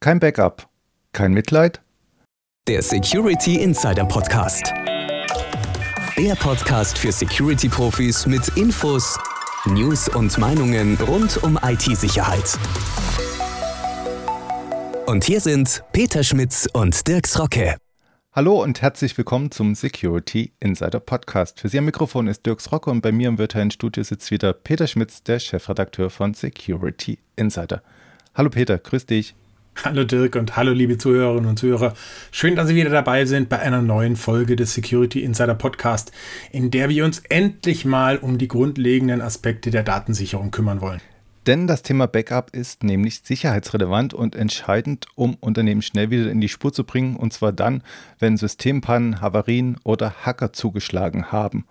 Kein Backup, kein Mitleid. Der Security Insider Podcast. Der Podcast für Security-Profis mit Infos, News und Meinungen rund um IT-Sicherheit. Und hier sind Peter Schmitz und Dirks Rocke. Hallo und herzlich willkommen zum Security Insider Podcast. Für Sie am Mikrofon ist Dirks Rocke und bei mir im virtuellen Studio sitzt wieder Peter Schmitz, der Chefredakteur von Security Insider. Hallo Peter, grüß dich. Hallo Dirk und hallo liebe Zuhörerinnen und Zuhörer. Schön, dass Sie wieder dabei sind bei einer neuen Folge des Security Insider Podcast, in der wir uns endlich mal um die grundlegenden Aspekte der Datensicherung kümmern wollen. Denn das Thema Backup ist nämlich sicherheitsrelevant und entscheidend, um Unternehmen schnell wieder in die Spur zu bringen, und zwar dann, wenn Systempannen, Havarien oder Hacker zugeschlagen haben.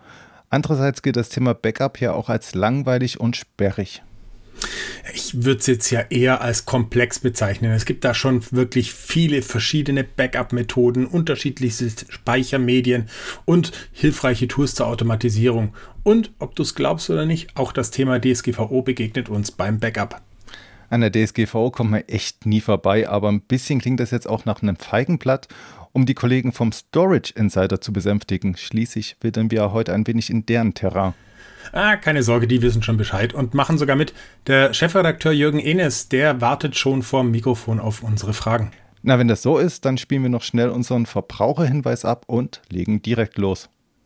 Andererseits gilt das Thema Backup ja auch als langweilig und sperrig. Ich würde es jetzt ja eher als komplex bezeichnen. Es gibt da schon wirklich viele verschiedene Backup-Methoden, unterschiedlichste Speichermedien und hilfreiche Tools zur Automatisierung. Und ob du es glaubst oder nicht, auch das Thema DSGVO begegnet uns beim Backup. An der DSGVO kommt man echt nie vorbei, aber ein bisschen klingt das jetzt auch nach einem Feigenblatt. Um die Kollegen vom Storage Insider zu besänftigen, schließlich wildern wir heute ein wenig in deren Terrain. Ah, keine Sorge, die wissen schon Bescheid und machen sogar mit. Der Chefredakteur Jürgen Enes, der wartet schon vorm Mikrofon auf unsere Fragen. Na, wenn das so ist, dann spielen wir noch schnell unseren Verbraucherhinweis ab und legen direkt los.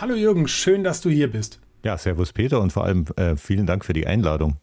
Hallo Jürgen, schön, dass du hier bist. Ja, servus Peter und vor allem äh, vielen Dank für die Einladung.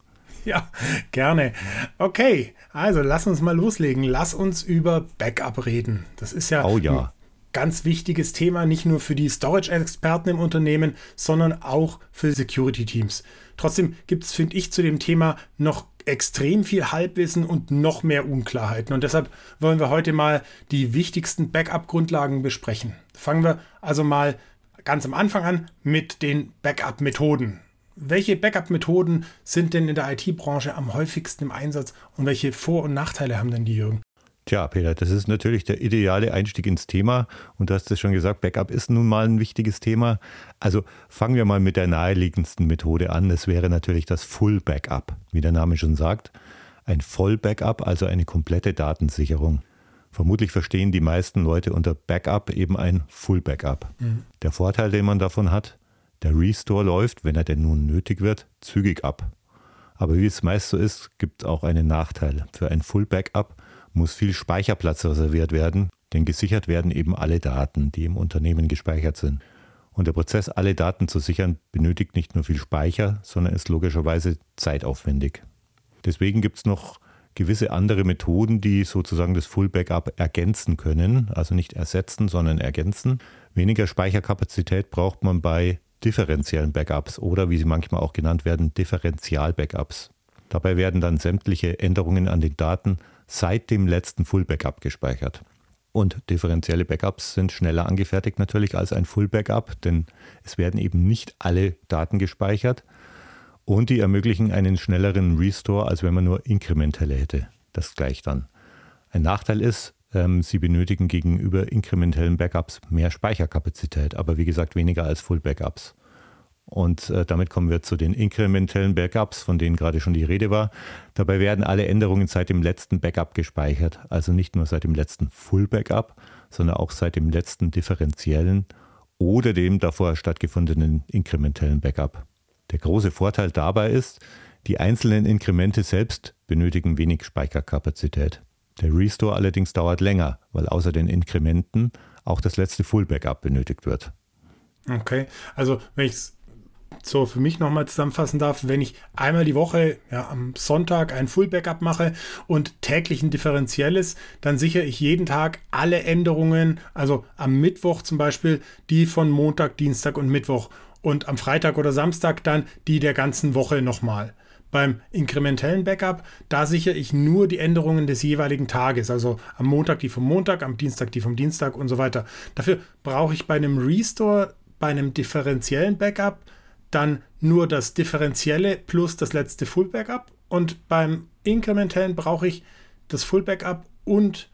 Ja, gerne. Okay, also lass uns mal loslegen. Lass uns über Backup reden. Das ist ja, oh, ja. ein ganz wichtiges Thema, nicht nur für die Storage-Experten im Unternehmen, sondern auch für Security-Teams. Trotzdem gibt es, finde ich, zu dem Thema noch extrem viel Halbwissen und noch mehr Unklarheiten. Und deshalb wollen wir heute mal die wichtigsten Backup-Grundlagen besprechen. Fangen wir also mal ganz am Anfang an mit den Backup-Methoden. Welche Backup-Methoden sind denn in der IT-Branche am häufigsten im Einsatz und welche Vor- und Nachteile haben denn die, Jürgen? Tja, Peter, das ist natürlich der ideale Einstieg ins Thema. Und du hast es schon gesagt, Backup ist nun mal ein wichtiges Thema. Also fangen wir mal mit der naheliegendsten Methode an. Das wäre natürlich das Full Backup. Wie der Name schon sagt, ein Voll Backup, also eine komplette Datensicherung. Vermutlich verstehen die meisten Leute unter Backup eben ein Full Backup. Mhm. Der Vorteil, den man davon hat, der Restore läuft, wenn er denn nun nötig wird, zügig ab. Aber wie es meist so ist, gibt es auch einen Nachteil. Für ein Full Backup muss viel Speicherplatz reserviert werden, denn gesichert werden eben alle Daten, die im Unternehmen gespeichert sind. Und der Prozess, alle Daten zu sichern, benötigt nicht nur viel Speicher, sondern ist logischerweise zeitaufwendig. Deswegen gibt es noch gewisse andere Methoden, die sozusagen das Full Backup ergänzen können, also nicht ersetzen, sondern ergänzen. Weniger Speicherkapazität braucht man bei differenziellen Backups oder wie sie manchmal auch genannt werden, Differential-Backups. Dabei werden dann sämtliche Änderungen an den Daten seit dem letzten Full Backup gespeichert. Und differenzielle Backups sind schneller angefertigt natürlich als ein Full Backup, denn es werden eben nicht alle Daten gespeichert, und die ermöglichen einen schnelleren Restore, als wenn man nur inkrementelle hätte. Das gleicht dann. Ein Nachteil ist, ähm, sie benötigen gegenüber inkrementellen Backups mehr Speicherkapazität, aber wie gesagt weniger als Full Backups. Und äh, damit kommen wir zu den inkrementellen Backups, von denen gerade schon die Rede war. Dabei werden alle Änderungen seit dem letzten Backup gespeichert. Also nicht nur seit dem letzten Full Backup, sondern auch seit dem letzten differenziellen oder dem davor stattgefundenen inkrementellen Backup. Der große Vorteil dabei ist, die einzelnen Inkremente selbst benötigen wenig Speicherkapazität. Der Restore allerdings dauert länger, weil außer den Inkrementen auch das letzte Full Backup benötigt wird. Okay, also wenn ich es so für mich nochmal zusammenfassen darf, wenn ich einmal die Woche ja, am Sonntag ein Full Backup mache und täglich ein differenzielles, dann sichere ich jeden Tag alle Änderungen, also am Mittwoch zum Beispiel die von Montag, Dienstag und Mittwoch und am Freitag oder Samstag dann die der ganzen Woche nochmal. Beim inkrementellen Backup, da sichere ich nur die Änderungen des jeweiligen Tages, also am Montag die vom Montag, am Dienstag die vom Dienstag und so weiter. Dafür brauche ich bei einem Restore, bei einem differenziellen Backup dann nur das differenzielle plus das letzte Full Backup und beim inkrementellen brauche ich das Full Backup und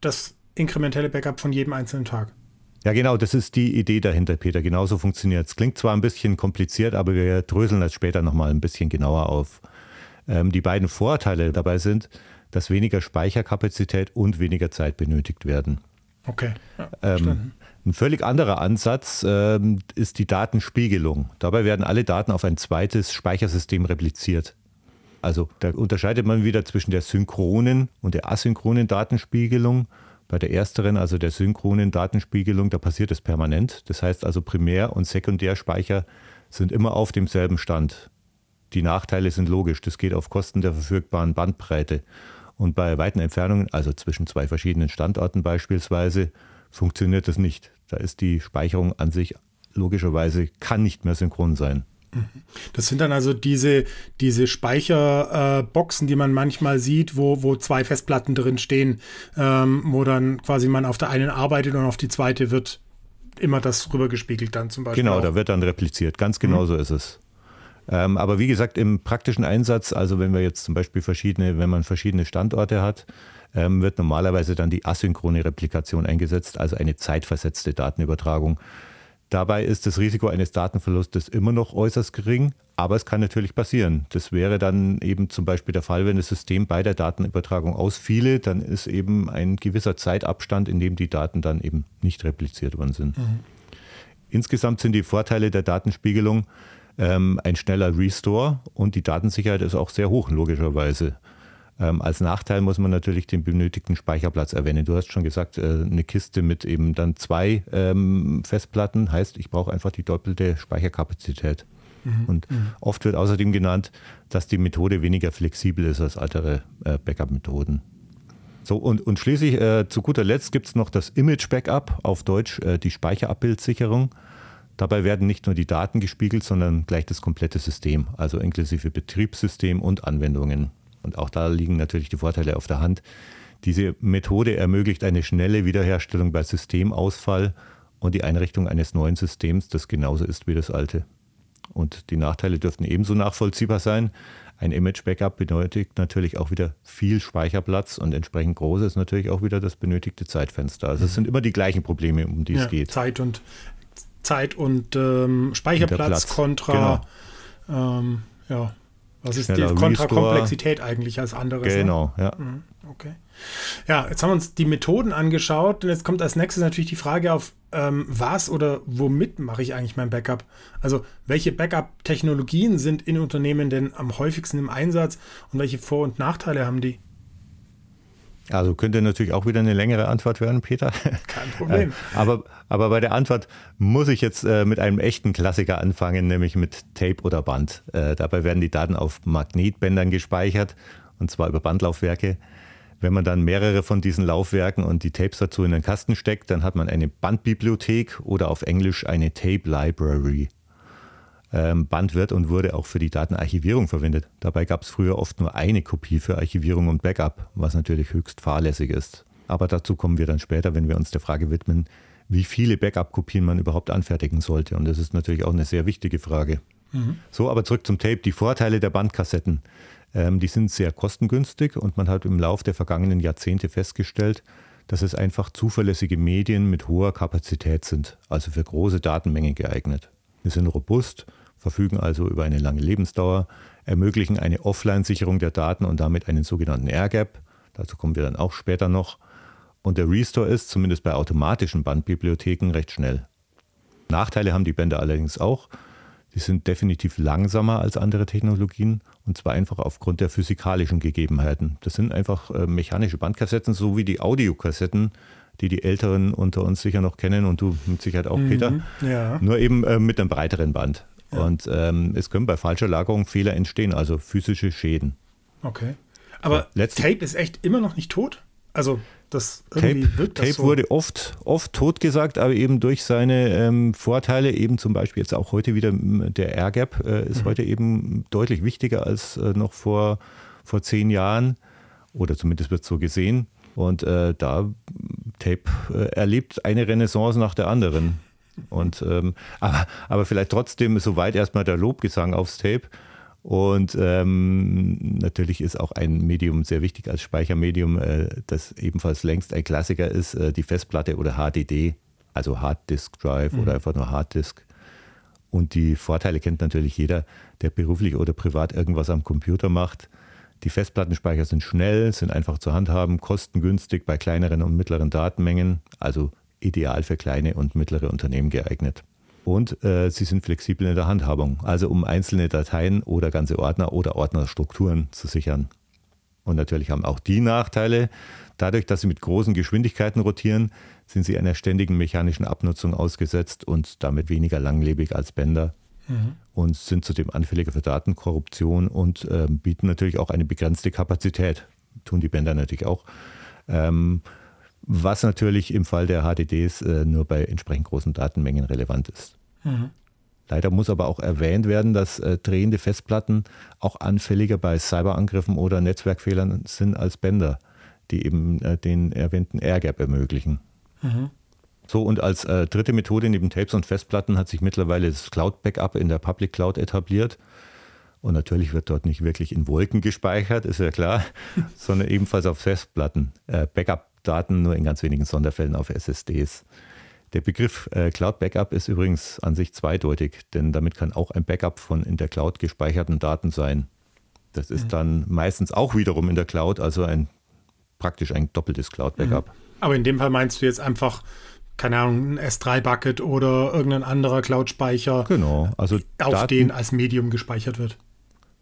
das inkrementelle Backup von jedem einzelnen Tag. Ja, genau, das ist die Idee dahinter, Peter. Genauso funktioniert es. Klingt zwar ein bisschen kompliziert, aber wir dröseln das später nochmal ein bisschen genauer auf. Ähm, die beiden Vorteile dabei sind, dass weniger Speicherkapazität und weniger Zeit benötigt werden. Okay. Ja, ähm, ein völlig anderer Ansatz ähm, ist die Datenspiegelung. Dabei werden alle Daten auf ein zweites Speichersystem repliziert. Also da unterscheidet man wieder zwischen der synchronen und der asynchronen Datenspiegelung. Bei der ersteren, also der synchronen Datenspiegelung, da passiert es permanent. Das heißt also Primär- und Sekundärspeicher sind immer auf demselben Stand. Die Nachteile sind logisch, das geht auf Kosten der verfügbaren Bandbreite. Und bei weiten Entfernungen, also zwischen zwei verschiedenen Standorten beispielsweise, funktioniert das nicht. Da ist die Speicherung an sich logischerweise kann nicht mehr synchron sein. Das sind dann also diese, diese Speicherboxen, äh, die man manchmal sieht, wo, wo zwei Festplatten drin stehen, ähm, wo dann quasi man auf der einen arbeitet und auf die zweite wird immer das rübergespiegelt dann zum Beispiel. Genau, auch. da wird dann repliziert. Ganz genau mhm. so ist es. Ähm, aber wie gesagt, im praktischen Einsatz, also wenn wir jetzt zum Beispiel verschiedene, wenn man verschiedene Standorte hat, ähm, wird normalerweise dann die asynchrone Replikation eingesetzt, also eine zeitversetzte Datenübertragung. Dabei ist das Risiko eines Datenverlustes immer noch äußerst gering, aber es kann natürlich passieren. Das wäre dann eben zum Beispiel der Fall, wenn das System bei der Datenübertragung ausfiele, dann ist eben ein gewisser Zeitabstand, in dem die Daten dann eben nicht repliziert worden sind. Mhm. Insgesamt sind die Vorteile der Datenspiegelung ähm, ein schneller Restore und die Datensicherheit ist auch sehr hoch, logischerweise. Ähm, als Nachteil muss man natürlich den benötigten Speicherplatz erwähnen. Du hast schon gesagt, äh, eine Kiste mit eben dann zwei ähm, Festplatten heißt, ich brauche einfach die doppelte Speicherkapazität. Mhm. Und mhm. oft wird außerdem genannt, dass die Methode weniger flexibel ist als andere äh, Backup-Methoden. So, und, und schließlich äh, zu guter Letzt gibt es noch das Image-Backup, auf Deutsch äh, die Speicherabbildsicherung. Dabei werden nicht nur die Daten gespiegelt, sondern gleich das komplette System, also inklusive Betriebssystem und Anwendungen. Und auch da liegen natürlich die Vorteile auf der Hand. Diese Methode ermöglicht eine schnelle Wiederherstellung bei Systemausfall und die Einrichtung eines neuen Systems, das genauso ist wie das alte. Und die Nachteile dürften ebenso nachvollziehbar sein. Ein Image-Backup benötigt natürlich auch wieder viel Speicherplatz und entsprechend groß ist natürlich auch wieder das benötigte Zeitfenster. Also es sind immer die gleichen Probleme, um die ja, es geht. Zeit und Zeit und ähm, Speicherplatz kontra genau. ähm, ja, was ist die Kontrakomplexität eigentlich als anderes? Ne? Genau, ne? ja. Mhm, okay. Ja, jetzt haben wir uns die Methoden angeschaut und jetzt kommt als nächstes natürlich die Frage auf, ähm, was oder womit mache ich eigentlich mein Backup? Also welche Backup-Technologien sind in Unternehmen denn am häufigsten im Einsatz und welche Vor- und Nachteile haben die? Also könnte natürlich auch wieder eine längere Antwort werden, Peter. Kein Problem. Äh, aber, aber bei der Antwort muss ich jetzt äh, mit einem echten Klassiker anfangen, nämlich mit Tape oder Band. Äh, dabei werden die Daten auf Magnetbändern gespeichert, und zwar über Bandlaufwerke. Wenn man dann mehrere von diesen Laufwerken und die Tapes dazu in den Kasten steckt, dann hat man eine Bandbibliothek oder auf Englisch eine Tape Library. Ähm, Band wird und wurde auch für die Datenarchivierung verwendet. Dabei gab es früher oft nur eine Kopie für Archivierung und Backup, was natürlich höchst fahrlässig ist. Aber dazu kommen wir dann später, wenn wir uns der Frage widmen, wie viele Backup-Kopien man überhaupt anfertigen sollte. Und das ist natürlich auch eine sehr wichtige Frage. Mhm. So, aber zurück zum Tape. Die Vorteile der Bandkassetten. Ähm, die sind sehr kostengünstig und man hat im Laufe der vergangenen Jahrzehnte festgestellt, dass es einfach zuverlässige Medien mit hoher Kapazität sind, also für große Datenmengen geeignet. Sie sind robust, verfügen also über eine lange Lebensdauer, ermöglichen eine Offline-Sicherung der Daten und damit einen sogenannten Air-Gap. Dazu kommen wir dann auch später noch. Und der Restore ist, zumindest bei automatischen Bandbibliotheken, recht schnell. Nachteile haben die Bänder allerdings auch. Sie sind definitiv langsamer als andere Technologien und zwar einfach aufgrund der physikalischen Gegebenheiten. Das sind einfach äh, mechanische Bandkassetten, so wie die Audiokassetten, die die Älteren unter uns sicher noch kennen und du mit Sicherheit auch, mhm, Peter. Ja. Nur eben äh, mit einem breiteren Band. Und ähm, es können bei falscher Lagerung Fehler entstehen, also physische Schäden. Okay. Aber so, Tape ist echt immer noch nicht tot? Also das Tape, wirkt das Tape so. wurde oft, oft totgesagt, aber eben durch seine ähm, Vorteile, eben zum Beispiel jetzt auch heute wieder der Air Gap, äh, ist heute eben deutlich wichtiger als äh, noch vor, vor zehn Jahren. Oder zumindest wird so gesehen. Und äh, da Tape äh, erlebt eine Renaissance nach der anderen. Und, ähm, aber, aber vielleicht trotzdem soweit erstmal der Lobgesang aufs Tape. Und ähm, natürlich ist auch ein Medium sehr wichtig als Speichermedium, äh, das ebenfalls längst ein Klassiker ist, äh, die Festplatte oder HDD, also Hard Disk Drive oder einfach nur Hard Disk. Und die Vorteile kennt natürlich jeder, der beruflich oder privat irgendwas am Computer macht. Die Festplattenspeicher sind schnell, sind einfach zu handhaben, kostengünstig bei kleineren und mittleren Datenmengen, also ideal für kleine und mittlere Unternehmen geeignet. Und äh, sie sind flexibel in der Handhabung, also um einzelne Dateien oder ganze Ordner oder Ordnerstrukturen zu sichern. Und natürlich haben auch die Nachteile. Dadurch, dass sie mit großen Geschwindigkeiten rotieren, sind sie einer ständigen mechanischen Abnutzung ausgesetzt und damit weniger langlebig als Bänder und sind zudem anfälliger für Datenkorruption und äh, bieten natürlich auch eine begrenzte Kapazität. Tun die Bänder natürlich auch. Ähm, was natürlich im Fall der HDDs äh, nur bei entsprechend großen Datenmengen relevant ist. Leider muss aber auch erwähnt werden, dass äh, drehende Festplatten auch anfälliger bei Cyberangriffen oder Netzwerkfehlern sind als Bänder, die eben äh, den erwähnten Airgap ermöglichen. So, und als äh, dritte Methode neben Tapes und Festplatten hat sich mittlerweile das Cloud-Backup in der Public Cloud etabliert. Und natürlich wird dort nicht wirklich in Wolken gespeichert, ist ja klar, sondern ebenfalls auf Festplatten. Äh, Backup-Daten nur in ganz wenigen Sonderfällen auf SSDs. Der Begriff äh, Cloud Backup ist übrigens an sich zweideutig, denn damit kann auch ein Backup von in der Cloud gespeicherten Daten sein. Das ist dann meistens auch wiederum in der Cloud, also ein praktisch ein doppeltes Cloud Backup. Aber in dem Fall meinst du jetzt einfach, keine Ahnung, ein S3-Bucket oder irgendein anderer Cloud-Speicher, Genau, also auf Daten, den als Medium gespeichert wird.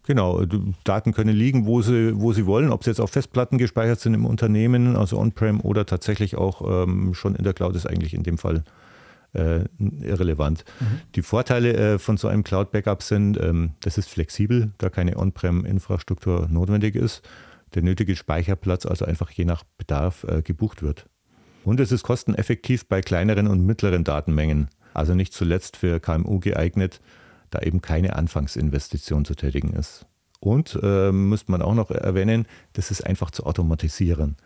Genau, Daten können liegen, wo sie, wo sie wollen, ob sie jetzt auf Festplatten gespeichert sind im Unternehmen, also on-prem oder tatsächlich auch ähm, schon in der Cloud, ist eigentlich in dem Fall äh, irrelevant. Die Vorteile äh, von so einem Cloud-Backup sind, ähm, das ist flexibel, da keine On-prem-Infrastruktur notwendig ist, der nötige Speicherplatz also einfach je nach Bedarf äh, gebucht wird. Und es ist kosteneffektiv bei kleineren und mittleren Datenmengen, also nicht zuletzt für KMU geeignet, da eben keine Anfangsinvestition zu tätigen ist. Und äh, müsste man auch noch erwähnen, das ist einfach zu automatisieren.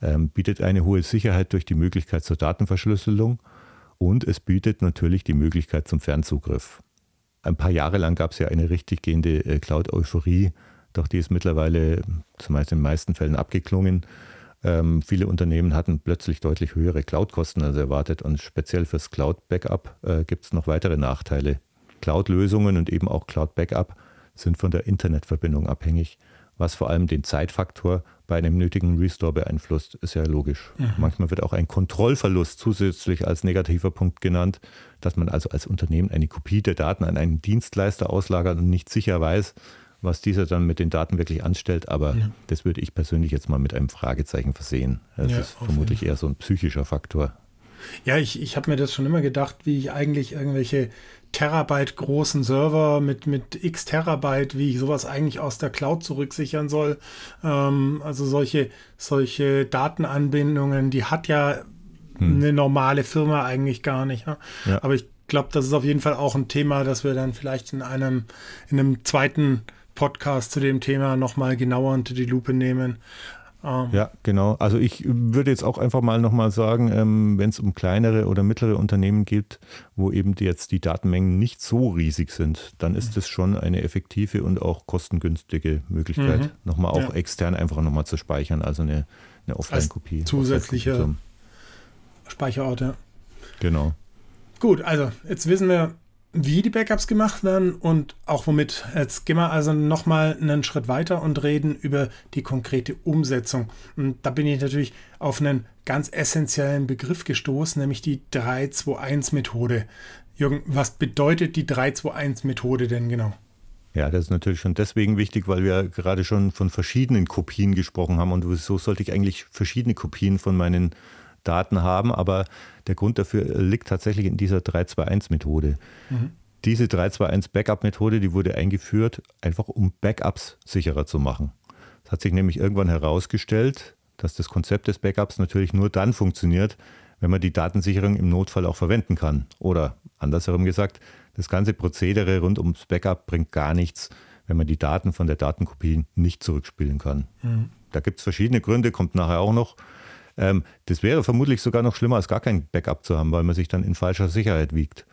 Ähm, bietet eine hohe Sicherheit durch die Möglichkeit zur Datenverschlüsselung und es bietet natürlich die Möglichkeit zum Fernzugriff. Ein paar Jahre lang gab es ja eine richtig gehende äh, Cloud-Euphorie, doch die ist mittlerweile zumeist in den meisten Fällen abgeklungen. Ähm, viele Unternehmen hatten plötzlich deutlich höhere Cloud-Kosten als erwartet und speziell fürs Cloud-Backup äh, gibt es noch weitere Nachteile. Cloud-Lösungen und eben auch Cloud-Backup sind von der Internetverbindung abhängig, was vor allem den Zeitfaktor bei einem nötigen Restore beeinflusst, ist ja logisch. Manchmal wird auch ein Kontrollverlust zusätzlich als negativer Punkt genannt, dass man also als Unternehmen eine Kopie der Daten an einen Dienstleister auslagert und nicht sicher weiß, was dieser dann mit den Daten wirklich anstellt. Aber das würde ich persönlich jetzt mal mit einem Fragezeichen versehen. Das Ja, ist vermutlich eher so ein psychischer Faktor. Ja, ich, ich habe mir das schon immer gedacht, wie ich eigentlich irgendwelche Terabyte großen Server mit, mit x Terabyte, wie ich sowas eigentlich aus der Cloud zurücksichern soll. Ähm, also solche, solche Datenanbindungen, die hat ja eine normale Firma eigentlich gar nicht. Ne? Ja. Aber ich glaube, das ist auf jeden Fall auch ein Thema, das wir dann vielleicht in einem, in einem zweiten Podcast zu dem Thema nochmal genauer unter die Lupe nehmen. Ähm, Ja, genau. Also ich würde jetzt auch einfach mal nochmal sagen, ähm, wenn es um kleinere oder mittlere Unternehmen geht, wo eben die jetzt die Datenmengen nicht so riesig sind, dann ist das schon eine effektive und auch kostengünstige Möglichkeit, Mhm. nochmal auch Ja. extern einfach nochmal zu speichern, also eine, eine Offline-Kopie. zusätzliche- Offline-Kopie Speicherorte. zu- Genau. Gut, also jetzt wissen wir, wie die Backups gemacht werden und auch womit. Jetzt gehen wir also nochmal einen Schritt weiter und reden über die konkrete Umsetzung. Und da bin ich natürlich auf einen ganz essentiellen Begriff gestoßen, nämlich die 3-2-1-Methode. Jürgen, was bedeutet die 3-2-1-Methode denn genau? Ja, das ist natürlich schon deswegen wichtig, weil wir gerade schon von verschiedenen Kopien gesprochen haben und so sollte ich eigentlich verschiedene Kopien von meinen Daten haben, aber der Grund dafür liegt tatsächlich in dieser 321-Methode. Diese 321-Backup-Methode, die wurde eingeführt, einfach um Backups sicherer zu machen. Es hat sich nämlich irgendwann herausgestellt, dass das Konzept des Backups natürlich nur dann funktioniert, wenn man die Datensicherung im Notfall auch verwenden kann. Oder andersherum gesagt, das ganze Prozedere rund ums Backup bringt gar nichts, wenn man die Daten von der Datenkopie nicht zurückspielen kann. Mhm. Da gibt es verschiedene Gründe, kommt nachher auch noch. Ähm, das wäre vermutlich sogar noch schlimmer, als gar kein Backup zu haben, weil man sich dann in falscher Sicherheit wiegt.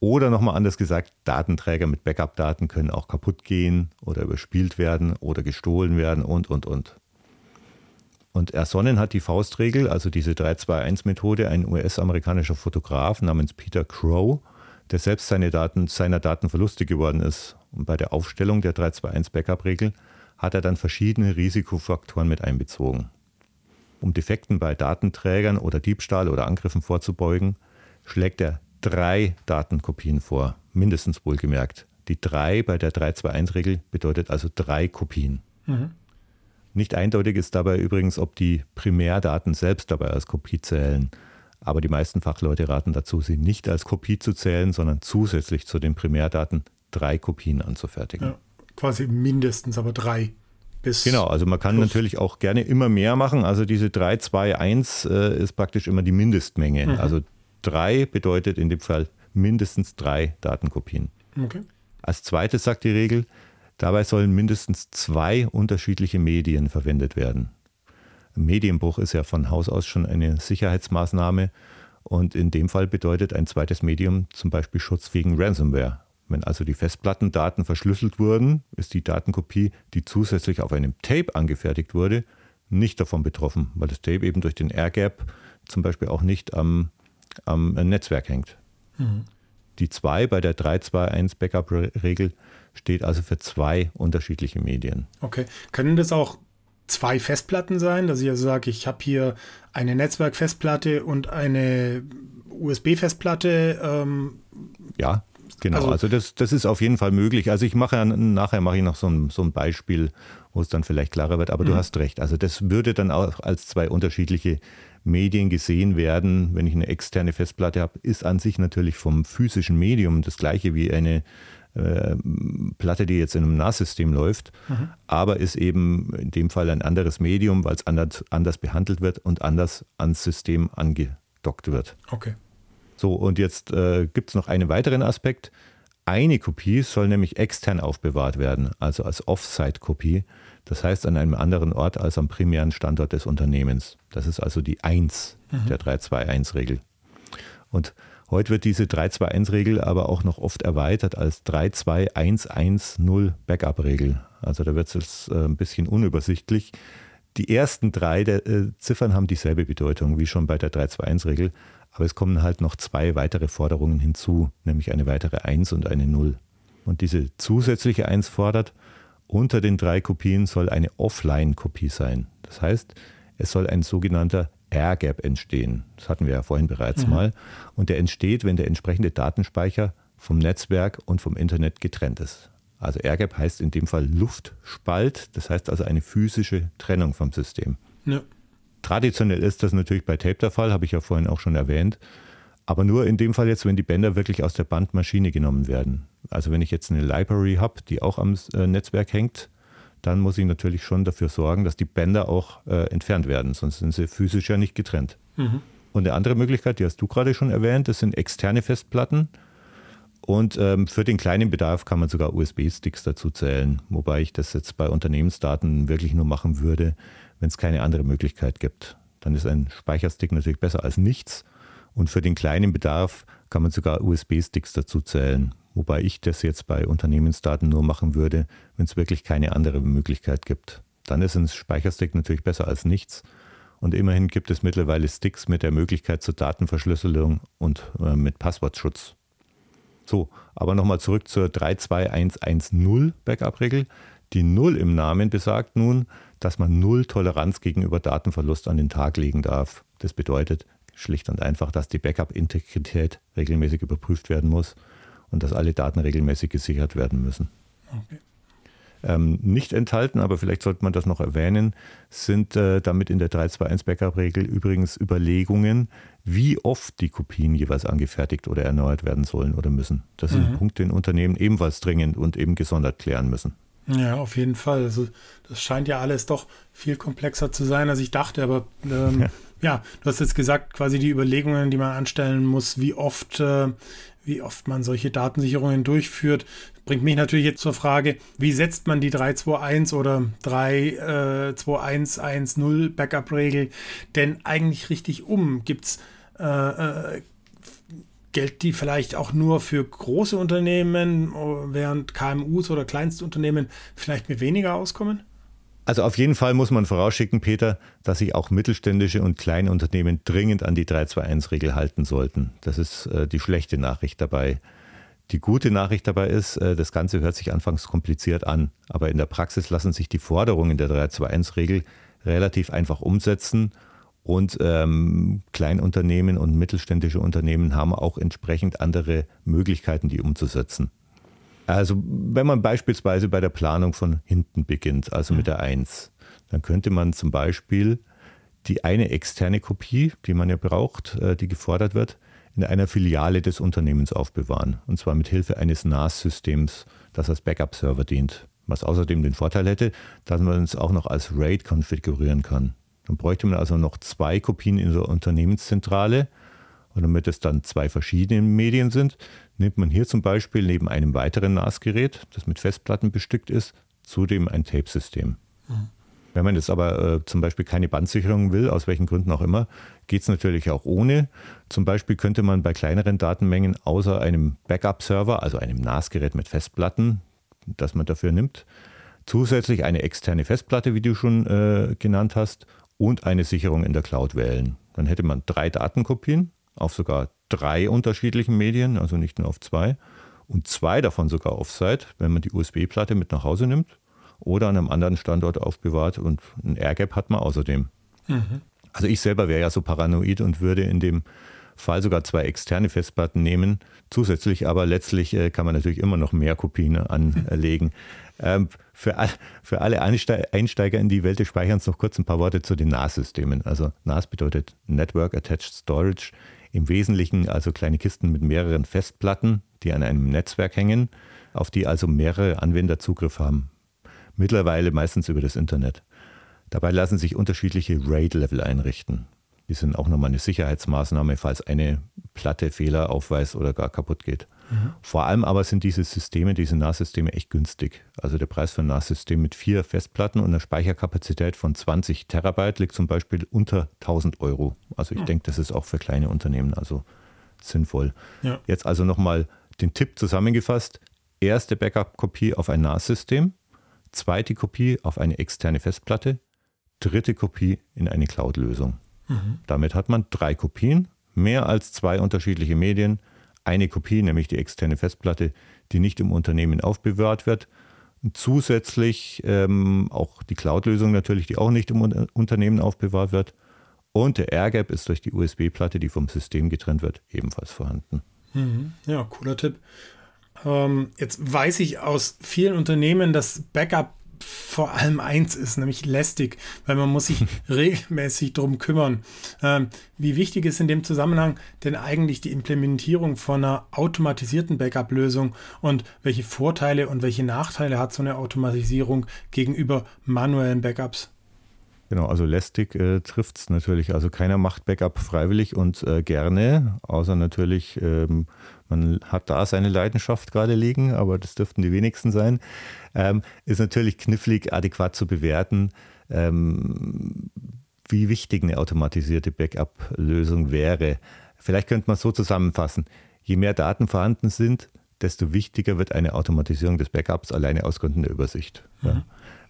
Oder nochmal anders gesagt, Datenträger mit Backup-Daten können auch kaputt gehen oder überspielt werden oder gestohlen werden und, und, und. Und ersonnen hat die Faustregel, also diese 3-2-1-Methode, ein US-amerikanischer Fotograf namens Peter Crow, der selbst seine Daten, seiner Daten verlustig geworden ist. Und bei der Aufstellung der 3-2-1-Backup-Regel hat er dann verschiedene Risikofaktoren mit einbezogen. Um Defekten bei Datenträgern oder Diebstahl oder Angriffen vorzubeugen, schlägt er drei Datenkopien vor, mindestens wohlgemerkt. Die drei bei der 321-Regel bedeutet also drei Kopien. Mhm. Nicht eindeutig ist dabei übrigens, ob die Primärdaten selbst dabei als Kopie zählen. Aber die meisten Fachleute raten dazu, sie nicht als Kopie zu zählen, sondern zusätzlich zu den Primärdaten drei Kopien anzufertigen. Ja, quasi mindestens, aber drei. Bis genau, also man kann plus. natürlich auch gerne immer mehr machen. Also diese 3, 2, 1 äh, ist praktisch immer die Mindestmenge. Mhm. Also drei bedeutet in dem Fall mindestens drei Datenkopien. Okay. Als zweites sagt die Regel, dabei sollen mindestens zwei unterschiedliche Medien verwendet werden. Medienbruch ist ja von Haus aus schon eine Sicherheitsmaßnahme und in dem Fall bedeutet ein zweites Medium zum Beispiel Schutz gegen Ransomware. Wenn also die Festplattendaten verschlüsselt wurden, ist die Datenkopie, die zusätzlich auf einem Tape angefertigt wurde, nicht davon betroffen, weil das Tape eben durch den Airgap zum Beispiel auch nicht am am Netzwerk hängt. Mhm. Die 2 bei der 321 Backup-Regel steht also für zwei unterschiedliche Medien. Okay. Können das auch zwei Festplatten sein, dass ich also sage, ich habe hier eine Netzwerkfestplatte und eine USB-Festplatte? Ähm, ja, genau. Also, also, das, das ist auf jeden Fall möglich. Also ich mache nachher mache ich noch so ein, so ein Beispiel, wo es dann vielleicht klarer wird. Aber mhm. du hast recht. Also das würde dann auch als zwei unterschiedliche Medien gesehen werden, wenn ich eine externe Festplatte habe, ist an sich natürlich vom physischen Medium das gleiche wie eine äh, Platte, die jetzt in einem NAS-System läuft, mhm. aber ist eben in dem Fall ein anderes Medium, weil es anders, anders behandelt wird und anders ans System angedockt wird. Okay. So, und jetzt äh, gibt es noch einen weiteren Aspekt. Eine Kopie soll nämlich extern aufbewahrt werden, also als Offsite-Kopie. Das heißt an einem anderen Ort als am primären Standort des Unternehmens. Das ist also die 1 mhm. der 321-Regel. Und heute wird diese 321-Regel aber auch noch oft erweitert als 32110 Backup-Regel. Also da wird es jetzt äh, ein bisschen unübersichtlich. Die ersten drei der, äh, Ziffern haben dieselbe Bedeutung wie schon bei der 321-Regel, aber es kommen halt noch zwei weitere Forderungen hinzu, nämlich eine weitere 1 und eine 0. Und diese zusätzliche 1 fordert, unter den drei Kopien soll eine Offline-Kopie sein. Das heißt, es soll ein sogenannter Air-Gap entstehen. Das hatten wir ja vorhin bereits mhm. mal. Und der entsteht, wenn der entsprechende Datenspeicher vom Netzwerk und vom Internet getrennt ist. Also Air-Gap heißt in dem Fall Luftspalt, das heißt also eine physische Trennung vom System. Ja. Traditionell ist das natürlich bei Tape der Fall, habe ich ja vorhin auch schon erwähnt. Aber nur in dem Fall jetzt, wenn die Bänder wirklich aus der Bandmaschine genommen werden. Also wenn ich jetzt eine Library habe, die auch am äh, Netzwerk hängt, dann muss ich natürlich schon dafür sorgen, dass die Bänder auch äh, entfernt werden, sonst sind sie physisch ja nicht getrennt. Mhm. Und eine andere Möglichkeit, die hast du gerade schon erwähnt, das sind externe Festplatten. Und ähm, für den kleinen Bedarf kann man sogar USB-Sticks dazu zählen, wobei ich das jetzt bei Unternehmensdaten wirklich nur machen würde, wenn es keine andere Möglichkeit gibt. Dann ist ein Speicherstick natürlich besser als nichts. Und für den kleinen Bedarf kann man sogar USB-Sticks dazu zählen. Wobei ich das jetzt bei Unternehmensdaten nur machen würde, wenn es wirklich keine andere Möglichkeit gibt. Dann ist ein Speicherstick natürlich besser als nichts. Und immerhin gibt es mittlerweile Sticks mit der Möglichkeit zur Datenverschlüsselung und äh, mit Passwortschutz. So, aber nochmal zurück zur 32110 Backup-Regel. Die Null im Namen besagt nun, dass man Null Toleranz gegenüber Datenverlust an den Tag legen darf. Das bedeutet, Schlicht und einfach, dass die Backup-Integrität regelmäßig überprüft werden muss und dass alle Daten regelmäßig gesichert werden müssen. Okay. Ähm, nicht enthalten, aber vielleicht sollte man das noch erwähnen, sind äh, damit in der 321 Backup-Regel übrigens Überlegungen, wie oft die Kopien jeweils angefertigt oder erneuert werden sollen oder müssen. Das mhm. sind Punkte in Unternehmen ebenfalls dringend und eben gesondert klären müssen. Ja, auf jeden Fall. Also das scheint ja alles doch viel komplexer zu sein, als ich dachte. Aber ähm, ja. ja. du hast jetzt gesagt, quasi die Überlegungen, die man anstellen muss, wie oft, äh, wie oft man solche Datensicherungen durchführt, bringt mich natürlich jetzt zur Frage, wie setzt man die 321 oder 32110 äh, Backup-Regel denn eigentlich richtig um? Gibt es äh, äh, Gilt die vielleicht auch nur für große Unternehmen, während KMUs oder Kleinstunternehmen vielleicht mit weniger auskommen? Also auf jeden Fall muss man vorausschicken, Peter, dass sich auch mittelständische und kleine Unternehmen dringend an die 321-Regel halten sollten. Das ist äh, die schlechte Nachricht dabei. Die gute Nachricht dabei ist, äh, das Ganze hört sich anfangs kompliziert an, aber in der Praxis lassen sich die Forderungen der 321-Regel relativ einfach umsetzen und ähm, Kleinunternehmen und mittelständische Unternehmen haben auch entsprechend andere Möglichkeiten, die umzusetzen. Also wenn man beispielsweise bei der Planung von hinten beginnt, also mit der 1, dann könnte man zum Beispiel die eine externe Kopie, die man ja braucht, äh, die gefordert wird, in einer Filiale des Unternehmens aufbewahren. Und zwar mit Hilfe eines NAS-Systems, das als Backup-Server dient. Was außerdem den Vorteil hätte, dass man es auch noch als RAID konfigurieren kann. Dann bräuchte man also noch zwei Kopien in der Unternehmenszentrale. Und damit es dann zwei verschiedene Medien sind, nimmt man hier zum Beispiel neben einem weiteren NAS-Gerät, das mit Festplatten bestückt ist, zudem ein Tape-System. Mhm. Wenn man jetzt aber äh, zum Beispiel keine Bandsicherung will, aus welchen Gründen auch immer, geht es natürlich auch ohne. Zum Beispiel könnte man bei kleineren Datenmengen außer einem Backup-Server, also einem NAS-Gerät mit Festplatten, das man dafür nimmt, zusätzlich eine externe Festplatte, wie du schon äh, genannt hast, und eine Sicherung in der Cloud wählen. Dann hätte man drei Datenkopien auf sogar drei unterschiedlichen Medien, also nicht nur auf zwei, und zwei davon sogar offsite, wenn man die USB-Platte mit nach Hause nimmt oder an einem anderen Standort aufbewahrt und ein AirGap hat man außerdem. Mhm. Also ich selber wäre ja so paranoid und würde in dem Fall sogar zwei externe Festplatten nehmen. Zusätzlich aber letztlich äh, kann man natürlich immer noch mehr Kopien anlegen. Ähm, für, für alle Einsteiger in die Welt des Speicherns noch kurz ein paar Worte zu den NAS-Systemen. Also NAS bedeutet Network Attached Storage. Im Wesentlichen also kleine Kisten mit mehreren Festplatten, die an einem Netzwerk hängen, auf die also mehrere Anwender Zugriff haben. Mittlerweile meistens über das Internet. Dabei lassen sich unterschiedliche RAID-Level einrichten. Die sind auch nochmal eine Sicherheitsmaßnahme, falls eine Platte Fehler aufweist oder gar kaputt geht. Mhm. Vor allem aber sind diese Systeme, diese NAS-Systeme echt günstig. Also der Preis für ein NAS-System mit vier Festplatten und einer Speicherkapazität von 20 Terabyte liegt zum Beispiel unter 1000 Euro. Also ich mhm. denke, das ist auch für kleine Unternehmen also sinnvoll. Ja. Jetzt also nochmal den Tipp zusammengefasst. Erste Backup-Kopie auf ein NAS-System, zweite Kopie auf eine externe Festplatte, dritte Kopie in eine Cloud-Lösung. Mhm. Damit hat man drei Kopien, mehr als zwei unterschiedliche Medien, eine Kopie, nämlich die externe Festplatte, die nicht im Unternehmen aufbewahrt wird. Und zusätzlich ähm, auch die Cloud-Lösung natürlich, die auch nicht im Unternehmen aufbewahrt wird. Und der AirGap ist durch die USB-Platte, die vom System getrennt wird, ebenfalls vorhanden. Mhm. Ja, cooler Tipp. Ähm, jetzt weiß ich aus vielen Unternehmen, dass Backup vor allem eins ist, nämlich lästig, weil man muss sich regelmäßig darum kümmern. Ähm, wie wichtig ist in dem Zusammenhang denn eigentlich die Implementierung von einer automatisierten Backup-Lösung und welche Vorteile und welche Nachteile hat so eine Automatisierung gegenüber manuellen Backups? Genau, also lästig äh, trifft es natürlich. Also keiner macht Backup freiwillig und äh, gerne, außer natürlich, ähm, man hat da seine Leidenschaft gerade liegen, aber das dürften die wenigsten sein. Ähm, ist natürlich knifflig adäquat zu bewerten, ähm, wie wichtig eine automatisierte Backup-Lösung wäre. Vielleicht könnte man so zusammenfassen, je mehr Daten vorhanden sind, desto wichtiger wird eine Automatisierung des Backups alleine aus Gründen der Übersicht. Mhm. Ja.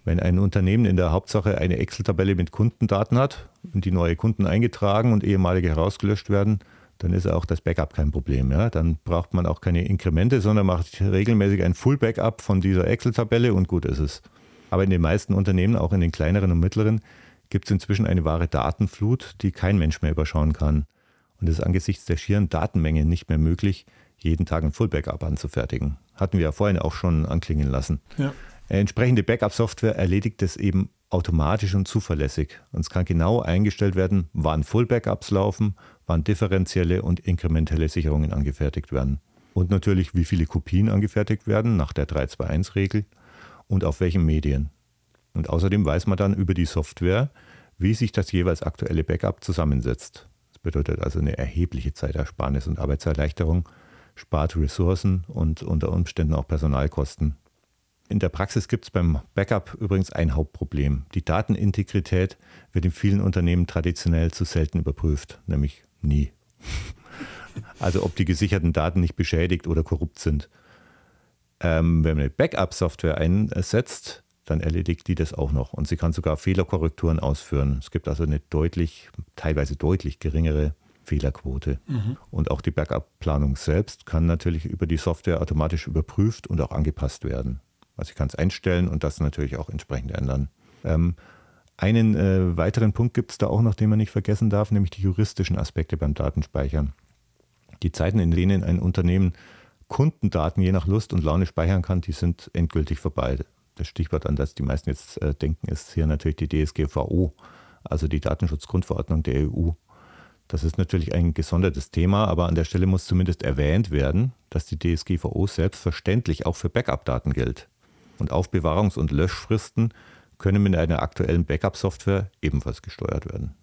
Wenn ein Unternehmen in der Hauptsache eine Excel-Tabelle mit Kundendaten hat und die neue Kunden eingetragen und ehemalige herausgelöscht werden, dann ist auch das Backup kein Problem. Ja? Dann braucht man auch keine Inkremente, sondern macht regelmäßig ein Full-Backup von dieser Excel-Tabelle und gut ist es. Aber in den meisten Unternehmen, auch in den kleineren und mittleren, gibt es inzwischen eine wahre Datenflut, die kein Mensch mehr überschauen kann. Und es ist angesichts der schieren Datenmenge nicht mehr möglich, jeden Tag ein Full-Backup anzufertigen. Hatten wir ja vorhin auch schon anklingen lassen. Ja. Entsprechende Backup-Software erledigt es eben automatisch und zuverlässig. Und es kann genau eingestellt werden, wann Full-Backups laufen, wann differenzielle und inkrementelle Sicherungen angefertigt werden. Und natürlich, wie viele Kopien angefertigt werden nach der 321-Regel. und auf welchen Medien. Und außerdem weiß man dann über die Software, wie sich das jeweils aktuelle Backup zusammensetzt. Das bedeutet also eine erhebliche Zeitersparnis und Arbeitserleichterung, spart Ressourcen und unter Umständen auch Personalkosten. In der Praxis gibt es beim Backup übrigens ein Hauptproblem. Die Datenintegrität wird in vielen Unternehmen traditionell zu selten überprüft, nämlich nie. Also ob die gesicherten Daten nicht beschädigt oder korrupt sind. Ähm, wenn man eine Backup-Software einsetzt, dann erledigt die das auch noch. Und sie kann sogar Fehlerkorrekturen ausführen. Es gibt also eine deutlich, teilweise deutlich geringere Fehlerquote. Mhm. Und auch die Backup-Planung selbst kann natürlich über die Software automatisch überprüft und auch angepasst werden. Also ich kann es einstellen und das natürlich auch entsprechend ändern. Ähm, einen äh, weiteren Punkt gibt es da auch noch, den man nicht vergessen darf, nämlich die juristischen Aspekte beim Datenspeichern. Die Zeiten, in denen ein Unternehmen Kundendaten je nach Lust und Laune speichern kann, die sind endgültig vorbei. Das Stichwort, an das die meisten jetzt äh, denken, ist hier natürlich die DSGVO, also die Datenschutzgrundverordnung der EU. Das ist natürlich ein gesondertes Thema, aber an der Stelle muss zumindest erwähnt werden, dass die DSGVO selbstverständlich auch für Backup-Daten gilt. Und Aufbewahrungs- und Löschfristen können mit einer aktuellen Backup-Software ebenfalls gesteuert werden.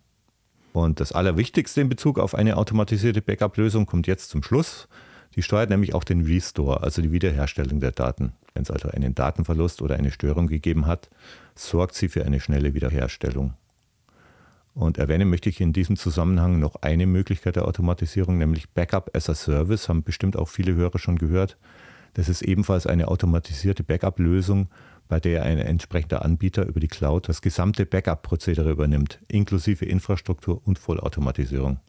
Und das Allerwichtigste in Bezug auf eine automatisierte Backup-Lösung kommt jetzt zum Schluss. Die steuert nämlich auch den Restore, also die Wiederherstellung der Daten. Wenn es also einen Datenverlust oder eine Störung gegeben hat, sorgt sie für eine schnelle Wiederherstellung. Und erwähnen möchte ich in diesem Zusammenhang noch eine Möglichkeit der Automatisierung, nämlich Backup as a Service, haben bestimmt auch viele Hörer schon gehört. Das ist ebenfalls eine automatisierte Backup-Lösung, bei der ein entsprechender Anbieter über die Cloud das gesamte Backup-Prozedere übernimmt, inklusive Infrastruktur und Vollautomatisierung.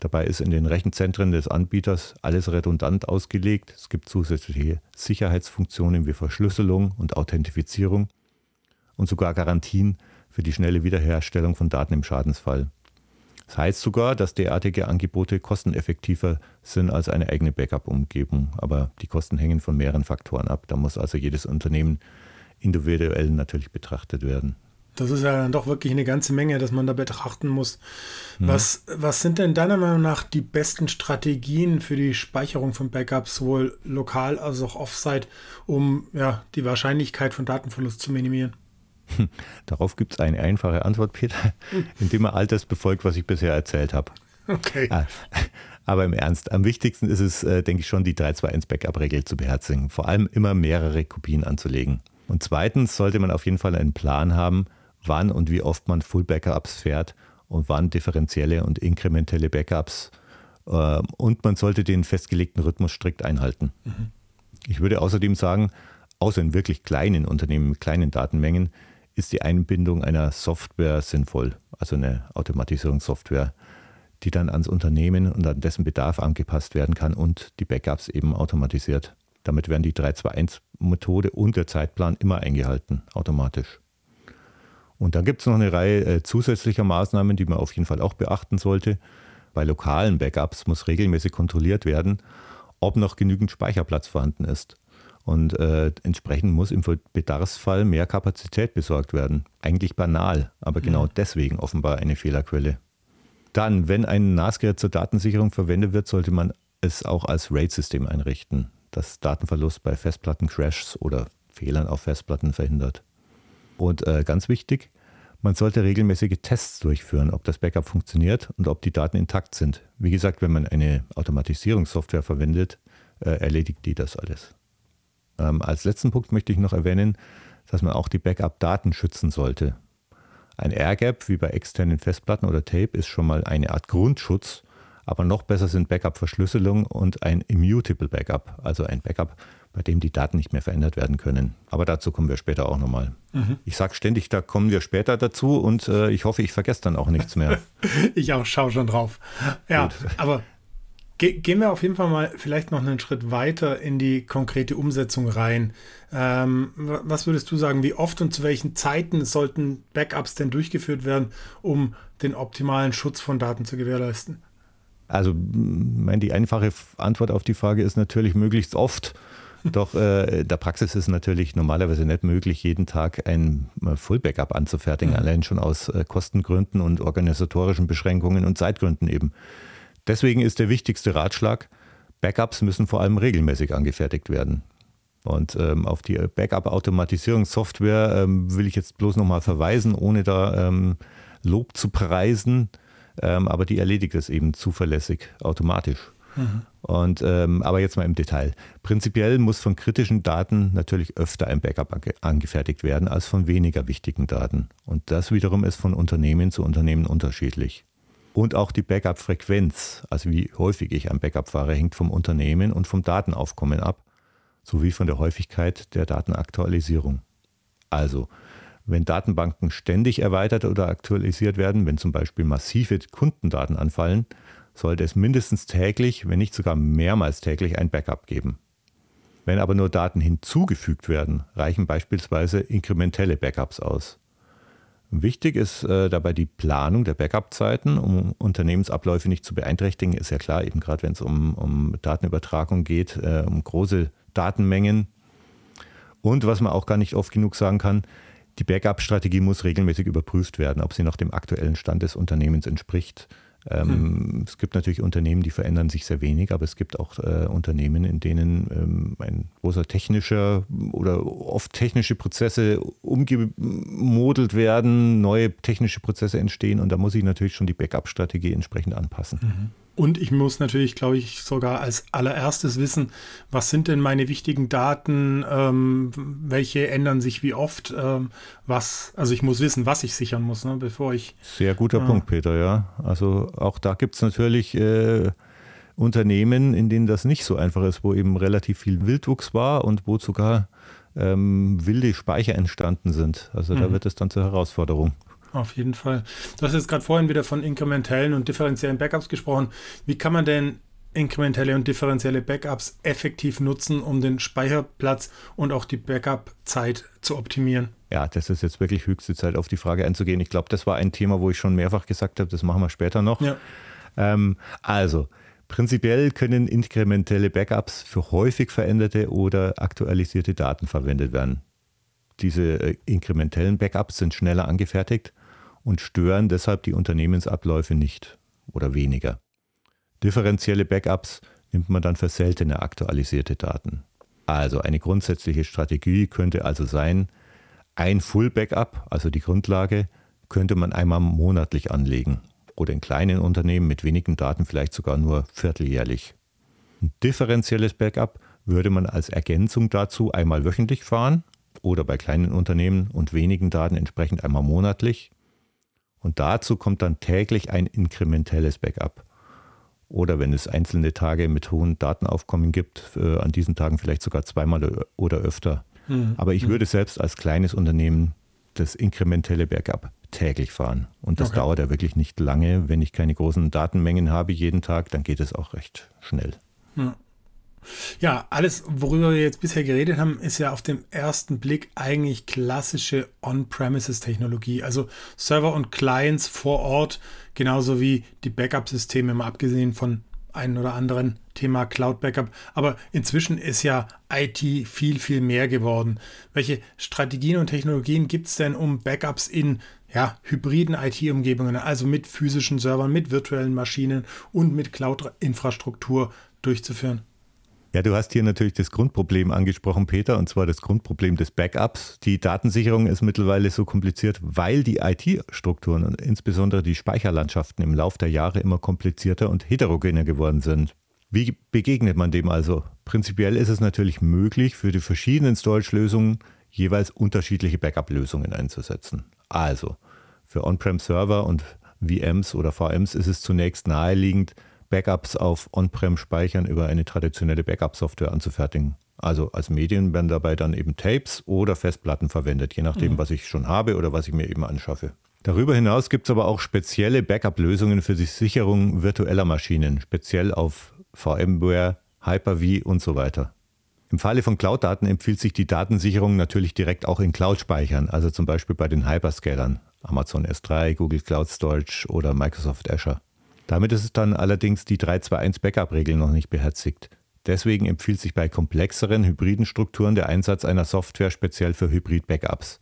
Dabei ist in den Rechenzentren des Anbieters alles redundant ausgelegt. Es gibt zusätzliche Sicherheitsfunktionen wie Verschlüsselung und Authentifizierung und sogar Garantien für die schnelle Wiederherstellung von Daten im Schadensfall. Das heißt sogar, dass derartige Angebote kosteneffektiver sind als eine eigene Backup-Umgebung. Aber die Kosten hängen von mehreren Faktoren ab. Da muss also jedes Unternehmen individuell natürlich betrachtet werden. Das ist ja dann doch wirklich eine ganze Menge, dass man da betrachten muss. Mhm. Was, was sind denn deiner Meinung nach die besten Strategien für die Speicherung von Backups, sowohl lokal als auch offsite, um ja, die Wahrscheinlichkeit von Datenverlust zu minimieren? Darauf gibt es eine einfache Antwort, Peter, indem man all das befolgt, was ich bisher erzählt habe. Okay. Ah, aber im Ernst, am wichtigsten ist es, äh, denke ich schon, die 321-Backup-Regel zu beherzigen. Vor allem immer mehrere Kopien anzulegen. Und zweitens sollte man auf jeden Fall einen Plan haben, wann und wie oft man Full-Backups fährt und wann differenzielle und inkrementelle Backups. Ähm, und man sollte den festgelegten Rhythmus strikt einhalten. Mhm. Ich würde außerdem sagen, außer in wirklich kleinen Unternehmen mit kleinen Datenmengen, ist die Einbindung einer Software sinnvoll, also eine Automatisierungssoftware, die dann ans Unternehmen und an dessen Bedarf angepasst werden kann und die Backups eben automatisiert. Damit werden die 321-Methode und der Zeitplan immer eingehalten, automatisch. Und dann gibt es noch eine Reihe äh, zusätzlicher Maßnahmen, die man auf jeden Fall auch beachten sollte. Bei lokalen Backups muss regelmäßig kontrolliert werden, ob noch genügend Speicherplatz vorhanden ist. Und äh, entsprechend muss im Bedarfsfall mehr Kapazität besorgt werden. Eigentlich banal, aber genau mhm. deswegen offenbar eine Fehlerquelle. Dann, wenn ein NAS-Gerät zur Datensicherung verwendet wird, sollte man es auch als RAID-System einrichten, das Datenverlust bei Festplatten-Crashs oder Fehlern auf Festplatten verhindert. Und äh, ganz wichtig, man sollte regelmäßige Tests durchführen, ob das Backup funktioniert und ob die Daten intakt sind. Wie gesagt, wenn man eine Automatisierungssoftware verwendet, äh, erledigt die das alles. Ähm, als letzten Punkt möchte ich noch erwähnen, dass man auch die Backup-Daten schützen sollte. Ein Airgap wie bei externen Festplatten oder Tape ist schon mal eine Art Grundschutz, aber noch besser sind Backup-Verschlüsselung und ein Immutable Backup, also ein Backup, bei dem die Daten nicht mehr verändert werden können. Aber dazu kommen wir später auch nochmal. Mhm. Ich sage ständig, da kommen wir später dazu und äh, ich hoffe, ich vergesse dann auch nichts mehr. ich auch, schaue schon drauf. Ja, Gut. aber gehen wir auf jeden Fall mal vielleicht noch einen Schritt weiter in die konkrete Umsetzung rein. Ähm, was würdest du sagen, wie oft und zu welchen Zeiten sollten Backups denn durchgeführt werden, um den optimalen Schutz von Daten zu gewährleisten? Also meine, die einfache Antwort auf die Frage ist natürlich möglichst oft. Doch äh, der Praxis ist natürlich normalerweise nicht möglich, jeden Tag ein äh, Full-Backup anzufertigen, mhm. allein schon aus äh, Kostengründen und organisatorischen Beschränkungen und Zeitgründen eben. Deswegen ist der wichtigste Ratschlag, Backups müssen vor allem regelmäßig angefertigt werden. Und ähm, auf die Backup-Automatisierungssoftware ähm, will ich jetzt bloß nochmal verweisen, ohne da ähm, Lob zu preisen. Ähm, aber die erledigt es eben zuverlässig, automatisch. Mhm. Und, ähm, aber jetzt mal im Detail. Prinzipiell muss von kritischen Daten natürlich öfter ein Backup angefertigt werden als von weniger wichtigen Daten. Und das wiederum ist von Unternehmen zu Unternehmen unterschiedlich. Und auch die Backup-Frequenz, also wie häufig ich ein Backup fahre, hängt vom Unternehmen und vom Datenaufkommen ab, sowie von der Häufigkeit der Datenaktualisierung. Also, wenn Datenbanken ständig erweitert oder aktualisiert werden, wenn zum Beispiel massive Kundendaten anfallen, sollte es mindestens täglich, wenn nicht sogar mehrmals täglich ein Backup geben. Wenn aber nur Daten hinzugefügt werden, reichen beispielsweise inkrementelle Backups aus. Wichtig ist äh, dabei die Planung der Backup-Zeiten, um Unternehmensabläufe nicht zu beeinträchtigen. Ist ja klar, eben gerade wenn es um, um, Datenübertragung geht, äh, um große Datenmengen. Und was man auch gar nicht oft genug sagen kann, die Backup-Strategie muss regelmäßig überprüft werden, ob sie noch dem aktuellen Stand des Unternehmens entspricht. Ähm, hm. Es gibt natürlich Unternehmen, die verändern sich sehr wenig, aber es gibt auch äh, Unternehmen, in denen ähm, ein großer technischer oder oft technische Prozesse umgemodelt werden, neue technische Prozesse entstehen und da muss ich natürlich schon die Backup-Strategie entsprechend anpassen. Mhm. Und ich muss natürlich, glaube ich, sogar als allererstes wissen, was sind denn meine wichtigen Daten, ähm, welche ändern sich wie oft, ähm, was, also ich muss wissen, was ich sichern muss, ne, bevor ich. Sehr guter äh, Punkt, Peter, ja. Also auch da gibt es natürlich äh, Unternehmen, in denen das nicht so einfach ist, wo eben relativ viel Wildwuchs war und wo sogar ähm, wilde Speicher entstanden sind. Also da mhm. wird es dann zur Herausforderung. Auf jeden Fall. Du hast jetzt gerade vorhin wieder von inkrementellen und differenziellen Backups gesprochen. Wie kann man denn inkrementelle und differenzielle Backups effektiv nutzen, um den Speicherplatz und auch die Backup-Zeit zu optimieren? Ja, das ist jetzt wirklich höchste Zeit, auf die Frage einzugehen. Ich glaube, das war ein Thema, wo ich schon mehrfach gesagt habe, das machen wir später noch. Ja. Ähm, also, prinzipiell können inkrementelle Backups für häufig veränderte oder aktualisierte Daten verwendet werden. Diese äh, inkrementellen Backups sind schneller angefertigt und stören deshalb die Unternehmensabläufe nicht oder weniger. Differenzielle Backups nimmt man dann für seltene aktualisierte Daten. Also eine grundsätzliche Strategie könnte also sein, ein Full Backup, also die Grundlage, könnte man einmal monatlich anlegen oder in kleinen Unternehmen mit wenigen Daten vielleicht sogar nur vierteljährlich. Ein differenzielles Backup würde man als Ergänzung dazu einmal wöchentlich fahren oder bei kleinen Unternehmen und wenigen Daten entsprechend einmal monatlich und dazu kommt dann täglich ein inkrementelles Backup. Oder wenn es einzelne Tage mit hohen Datenaufkommen gibt, äh, an diesen Tagen vielleicht sogar zweimal oder öfter. Mhm. Aber ich mhm. würde selbst als kleines Unternehmen das inkrementelle Backup täglich fahren. Und das okay. dauert ja wirklich nicht lange. Wenn ich keine großen Datenmengen habe jeden Tag, dann geht es auch recht schnell. Mhm. Ja, alles, worüber wir jetzt bisher geredet haben, ist ja auf den ersten Blick eigentlich klassische On-Premises-Technologie. Also Server und Clients vor Ort, genauso wie die Backup-Systeme, mal abgesehen von einem oder anderen Thema Cloud Backup. Aber inzwischen ist ja IT viel, viel mehr geworden. Welche Strategien und Technologien gibt es denn, um Backups in ja, hybriden IT-Umgebungen, also mit physischen Servern, mit virtuellen Maschinen und mit Cloud-Infrastruktur durchzuführen? Ja, du hast hier natürlich das Grundproblem angesprochen, Peter, und zwar das Grundproblem des Backups. Die Datensicherung ist mittlerweile so kompliziert, weil die IT-Strukturen und insbesondere die Speicherlandschaften im Laufe der Jahre immer komplizierter und heterogener geworden sind. Wie begegnet man dem also? Prinzipiell ist es natürlich möglich, für die verschiedenen Storage-Lösungen jeweils unterschiedliche Backup-Lösungen einzusetzen. Also, für On-Prem-Server und VMs oder VMs ist es zunächst naheliegend, Backups auf On-Prem-Speichern über eine traditionelle Backup-Software anzufertigen. Also als Medien werden dabei dann eben Tapes oder Festplatten verwendet, je nachdem, mhm. was ich schon habe oder was ich mir eben anschaffe. Darüber hinaus gibt es aber auch spezielle Backup-Lösungen für die Sicherung virtueller Maschinen, speziell auf VMware, Hyper-V und so weiter. Im Falle von Cloud-Daten empfiehlt sich die Datensicherung natürlich direkt auch in Cloud-Speichern, also zum Beispiel bei den Hyperscalern, Amazon S3, Google Cloud Storage oder Microsoft Azure. Damit ist es dann allerdings die 321 Backup-Regel noch nicht beherzigt. Deswegen empfiehlt sich bei komplexeren hybriden Strukturen der Einsatz einer Software speziell für Hybrid-Backups.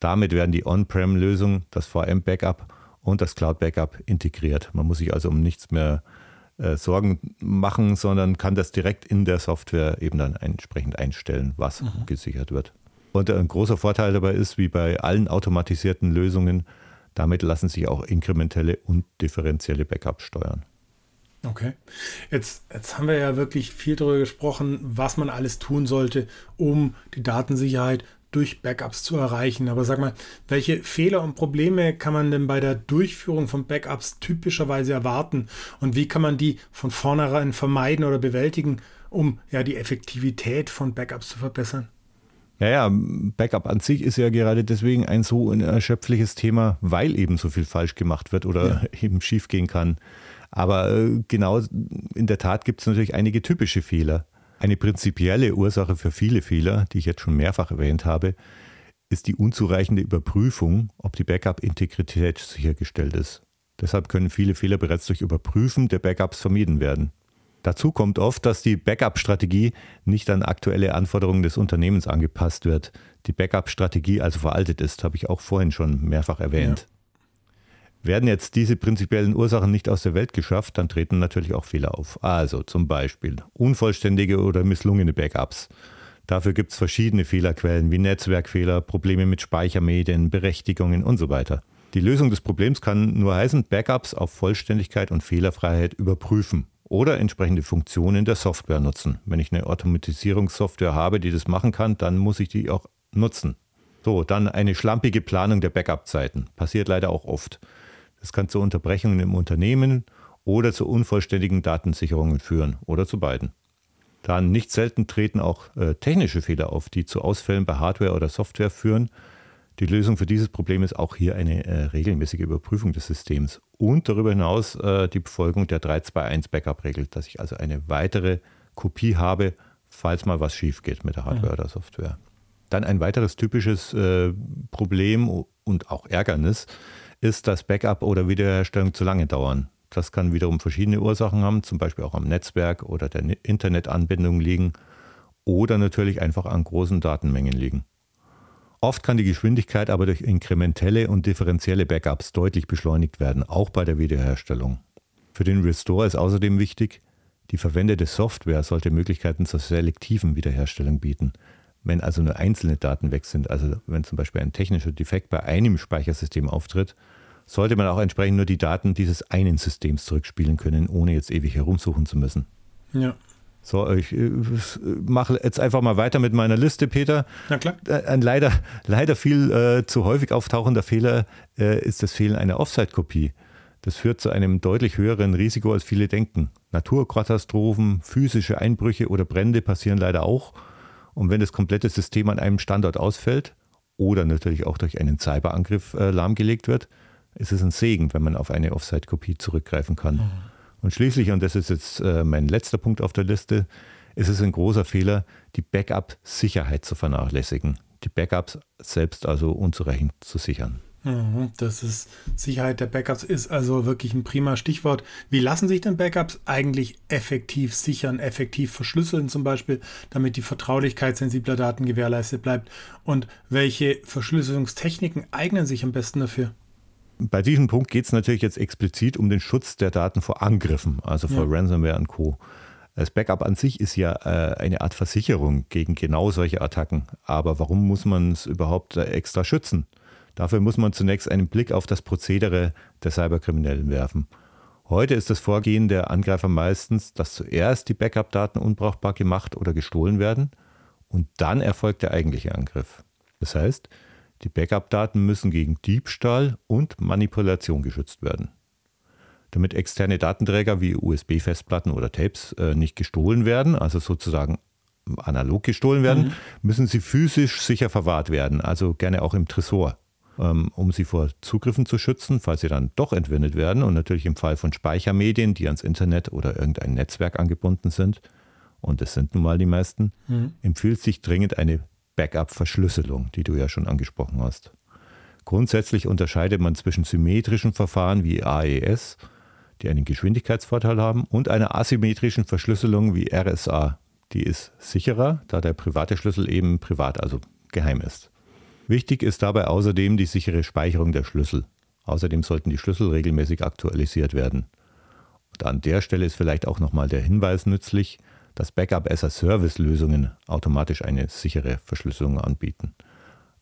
Damit werden die On-Prem-Lösung, das VM-Backup und das Cloud-Backup integriert. Man muss sich also um nichts mehr äh, Sorgen machen, sondern kann das direkt in der Software eben dann entsprechend einstellen, was mhm. gesichert wird. Und ein großer Vorteil dabei ist, wie bei allen automatisierten Lösungen, damit lassen sich auch inkrementelle und differenzielle Backups steuern. Okay. Jetzt, jetzt haben wir ja wirklich viel darüber gesprochen, was man alles tun sollte, um die Datensicherheit durch Backups zu erreichen. Aber sag mal, welche Fehler und Probleme kann man denn bei der Durchführung von Backups typischerweise erwarten? Und wie kann man die von vornherein vermeiden oder bewältigen, um ja die Effektivität von Backups zu verbessern? Ja, ja, Backup an sich ist ja gerade deswegen ein so unerschöpfliches Thema, weil eben so viel falsch gemacht wird oder ja. eben schief gehen kann. Aber äh, genau in der Tat gibt es natürlich einige typische Fehler. Eine prinzipielle Ursache für viele Fehler, die ich jetzt schon mehrfach erwähnt habe, ist die unzureichende Überprüfung, ob die Backup-Integrität sichergestellt ist. Deshalb können viele Fehler bereits durch Überprüfen der Backups vermieden werden. Dazu kommt oft, dass die Backup-Strategie nicht an aktuelle Anforderungen des Unternehmens angepasst wird. Die Backup-Strategie also veraltet ist, habe ich auch vorhin schon mehrfach erwähnt. Ja. Werden jetzt diese prinzipiellen Ursachen nicht aus der Welt geschafft, dann treten natürlich auch Fehler auf. Also zum Beispiel unvollständige oder misslungene Backups. Dafür gibt es verschiedene Fehlerquellen wie Netzwerkfehler, Probleme mit Speichermedien, Berechtigungen und so weiter. Die Lösung des Problems kann nur heißen, Backups auf Vollständigkeit und Fehlerfreiheit überprüfen oder entsprechende Funktionen der Software nutzen. Wenn ich eine Automatisierungssoftware habe, die das machen kann, dann muss ich die auch nutzen. So, dann eine schlampige Planung der Backup-Zeiten. Passiert leider auch oft. Das kann zu Unterbrechungen im Unternehmen oder zu unvollständigen Datensicherungen führen oder zu beiden. Dann nicht selten treten auch äh, technische Fehler auf, die zu Ausfällen bei Hardware oder Software führen die Lösung für dieses Problem ist auch hier eine äh, regelmäßige Überprüfung des Systems und darüber hinaus äh, die Befolgung der 321 Backup-Regel, dass ich also eine weitere Kopie habe, falls mal was schief geht mit der Hardware ja. oder Software. Dann ein weiteres typisches äh, Problem und auch Ärgernis ist, dass Backup oder Wiederherstellung zu lange dauern. Das kann wiederum verschiedene Ursachen haben, zum Beispiel auch am Netzwerk oder der Internetanbindung liegen oder natürlich einfach an großen Datenmengen liegen. Oft kann die Geschwindigkeit aber durch inkrementelle und differenzielle Backups deutlich beschleunigt werden, auch bei der Wiederherstellung. Für den Restore ist außerdem wichtig, die verwendete Software sollte Möglichkeiten zur selektiven Wiederherstellung bieten. Wenn also nur einzelne Daten weg sind, also wenn zum Beispiel ein technischer Defekt bei einem Speichersystem auftritt, sollte man auch entsprechend nur die Daten dieses einen Systems zurückspielen können, ohne jetzt ewig herumsuchen zu müssen. Ja. So, ich äh, mache jetzt einfach mal weiter mit meiner Liste, Peter. Na klar. Äh, ein leider, leider viel äh, zu häufig auftauchender Fehler äh, ist das Fehlen einer Offsite-Kopie. Das führt zu einem deutlich höheren Risiko, als viele denken. Naturkatastrophen, physische Einbrüche oder Brände passieren leider auch. Und wenn das komplette System an einem Standort ausfällt oder natürlich auch durch einen Cyberangriff äh, lahmgelegt wird, ist es ein Segen, wenn man auf eine Offsite-Kopie zurückgreifen kann. Mhm. Und schließlich, und das ist jetzt äh, mein letzter Punkt auf der Liste, ist es ein großer Fehler, die Backup-Sicherheit zu vernachlässigen. Die Backups selbst also unzureichend zu sichern. Das ist Sicherheit der Backups ist also wirklich ein prima Stichwort. Wie lassen sich denn Backups eigentlich effektiv sichern, effektiv verschlüsseln zum Beispiel, damit die Vertraulichkeit sensibler Daten gewährleistet bleibt? Und welche Verschlüsselungstechniken eignen sich am besten dafür? Bei diesem Punkt geht es natürlich jetzt explizit um den Schutz der Daten vor Angriffen, also vor ja. Ransomware und Co. Das Backup an sich ist ja äh, eine Art Versicherung gegen genau solche Attacken. Aber warum muss man es überhaupt äh, extra schützen? Dafür muss man zunächst einen Blick auf das Prozedere der Cyberkriminellen werfen. Heute ist das Vorgehen der Angreifer meistens, dass zuerst die Backup-Daten unbrauchbar gemacht oder gestohlen werden und dann erfolgt der eigentliche Angriff. Das heißt, die Backup-Daten müssen gegen Diebstahl und Manipulation geschützt werden. Damit externe Datenträger wie USB-Festplatten oder Tapes äh, nicht gestohlen werden, also sozusagen analog gestohlen werden, mhm. müssen sie physisch sicher verwahrt werden, also gerne auch im Tresor, ähm, um sie vor Zugriffen zu schützen, falls sie dann doch entwendet werden und natürlich im Fall von Speichermedien, die ans Internet oder irgendein Netzwerk angebunden sind, und das sind nun mal die meisten, mhm. empfiehlt sich dringend eine Backup-Verschlüsselung, die du ja schon angesprochen hast. Grundsätzlich unterscheidet man zwischen symmetrischen Verfahren wie AES, die einen Geschwindigkeitsvorteil haben, und einer asymmetrischen Verschlüsselung wie RSA. Die ist sicherer, da der private Schlüssel eben privat, also geheim ist. Wichtig ist dabei außerdem die sichere Speicherung der Schlüssel. Außerdem sollten die Schlüssel regelmäßig aktualisiert werden. Und an der Stelle ist vielleicht auch nochmal der Hinweis nützlich, dass Backup-as-a-Service-Lösungen automatisch eine sichere Verschlüsselung anbieten.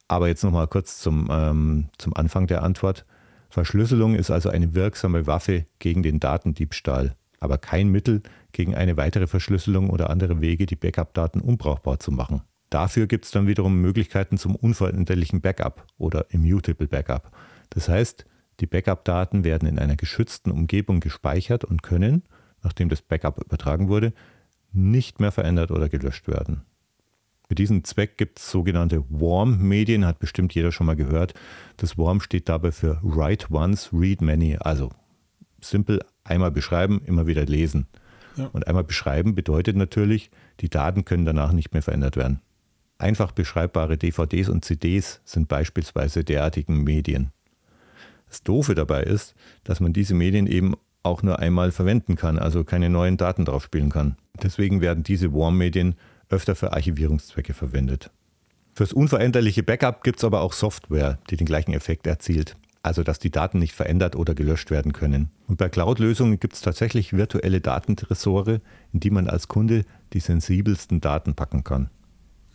Aber jetzt nochmal kurz zum, ähm, zum Anfang der Antwort. Verschlüsselung ist also eine wirksame Waffe gegen den Datendiebstahl, aber kein Mittel gegen eine weitere Verschlüsselung oder andere Wege, die Backup-Daten unbrauchbar zu machen. Dafür gibt es dann wiederum Möglichkeiten zum unveränderlichen Backup oder Immutable Backup. Das heißt, die Backup-Daten werden in einer geschützten Umgebung gespeichert und können, nachdem das Backup übertragen wurde, nicht mehr verändert oder gelöscht werden. Für diesen Zweck gibt es sogenannte WARM-Medien, hat bestimmt jeder schon mal gehört. Das WARM steht dabei für Write Once, Read Many, also simpel einmal beschreiben, immer wieder lesen. Ja. Und einmal beschreiben bedeutet natürlich, die Daten können danach nicht mehr verändert werden. Einfach beschreibbare DVDs und CDs sind beispielsweise derartigen Medien. Das Doofe dabei ist, dass man diese Medien eben auch nur einmal verwenden kann, also keine neuen Daten drauf spielen kann. Deswegen werden diese WARM-Medien öfter für Archivierungszwecke verwendet. Fürs unveränderliche Backup gibt es aber auch Software, die den gleichen Effekt erzielt, also dass die Daten nicht verändert oder gelöscht werden können. Und bei Cloud-Lösungen gibt es tatsächlich virtuelle Datentresore, in die man als Kunde die sensibelsten Daten packen kann.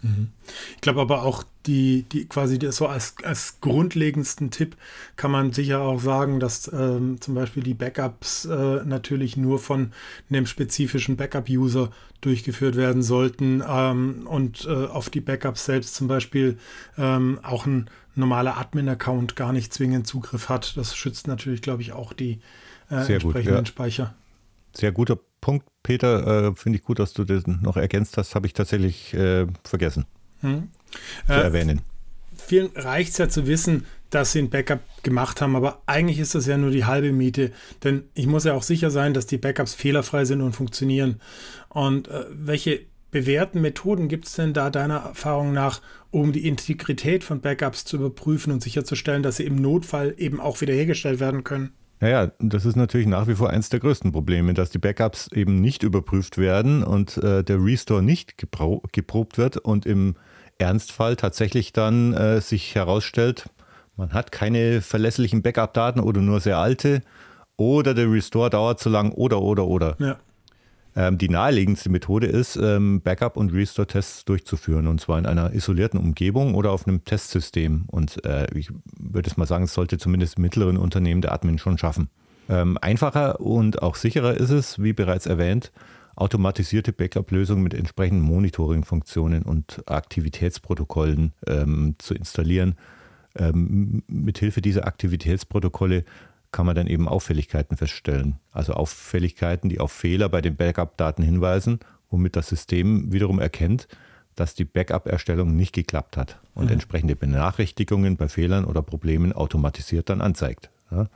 Mhm. Ich glaube aber auch die, die quasi so als, als grundlegendsten Tipp kann man sicher auch sagen, dass ähm, zum Beispiel die Backups äh, natürlich nur von einem spezifischen Backup-User durchgeführt werden sollten ähm, und äh, auf die Backups selbst zum Beispiel ähm, auch ein normaler Admin-Account gar nicht zwingend Zugriff hat. Das schützt natürlich, glaube ich, auch die äh, entsprechenden gut, ja. Speicher. Sehr guter Punkt, Peter. Äh, Finde ich gut, dass du das noch ergänzt hast. Habe ich tatsächlich äh, vergessen hm. zu äh, erwähnen. Vielen reicht es ja zu wissen, dass sie ein Backup gemacht haben, aber eigentlich ist das ja nur die halbe Miete, denn ich muss ja auch sicher sein, dass die Backups fehlerfrei sind und funktionieren. Und äh, welche bewährten Methoden gibt es denn da deiner Erfahrung nach, um die Integrität von Backups zu überprüfen und sicherzustellen, dass sie im Notfall eben auch wiederhergestellt werden können? Naja, das ist natürlich nach wie vor eins der größten Probleme, dass die Backups eben nicht überprüft werden und äh, der Restore nicht geprobt wird und im Ernstfall tatsächlich dann äh, sich herausstellt, man hat keine verlässlichen Backup-Daten oder nur sehr alte oder der Restore dauert zu lang oder oder oder. Ja. Ähm, die naheliegendste Methode ist, ähm, Backup- und Restore-Tests durchzuführen und zwar in einer isolierten Umgebung oder auf einem Testsystem. Und äh, ich würde es mal sagen, es sollte zumindest mittleren Unternehmen der Admin schon schaffen. Ähm, einfacher und auch sicherer ist es, wie bereits erwähnt, automatisierte Backup-Lösungen mit entsprechenden Monitoring-Funktionen und Aktivitätsprotokollen ähm, zu installieren. Ähm, mithilfe dieser Aktivitätsprotokolle kann man dann eben Auffälligkeiten feststellen. Also Auffälligkeiten, die auf Fehler bei den Backup-Daten hinweisen, womit das System wiederum erkennt, dass die Backup-Erstellung nicht geklappt hat und mhm. entsprechende Benachrichtigungen bei Fehlern oder Problemen automatisiert dann anzeigt. Ja.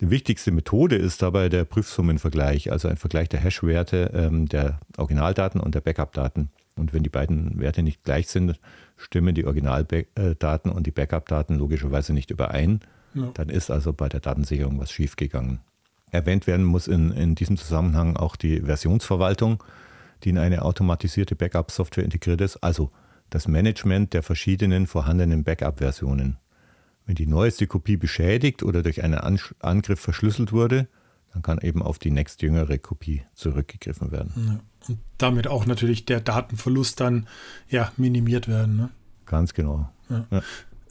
Die wichtigste Methode ist dabei der Prüfsummenvergleich, also ein Vergleich der Hash-Werte ähm, der Originaldaten und der Backup-Daten. Und wenn die beiden Werte nicht gleich sind, stimmen die Originaldaten und die Backup-Daten logischerweise nicht überein. Ja. Dann ist also bei der Datensicherung was schiefgegangen. Erwähnt werden muss in, in diesem Zusammenhang auch die Versionsverwaltung, die in eine automatisierte Backup-Software integriert ist, also das Management der verschiedenen vorhandenen Backup-Versionen. Wenn die neueste Kopie beschädigt oder durch einen Angriff verschlüsselt wurde, dann kann eben auf die nächstjüngere Kopie zurückgegriffen werden. Ja. Und damit auch natürlich der Datenverlust dann ja, minimiert werden. Ne? Ganz genau. Ja. Ja.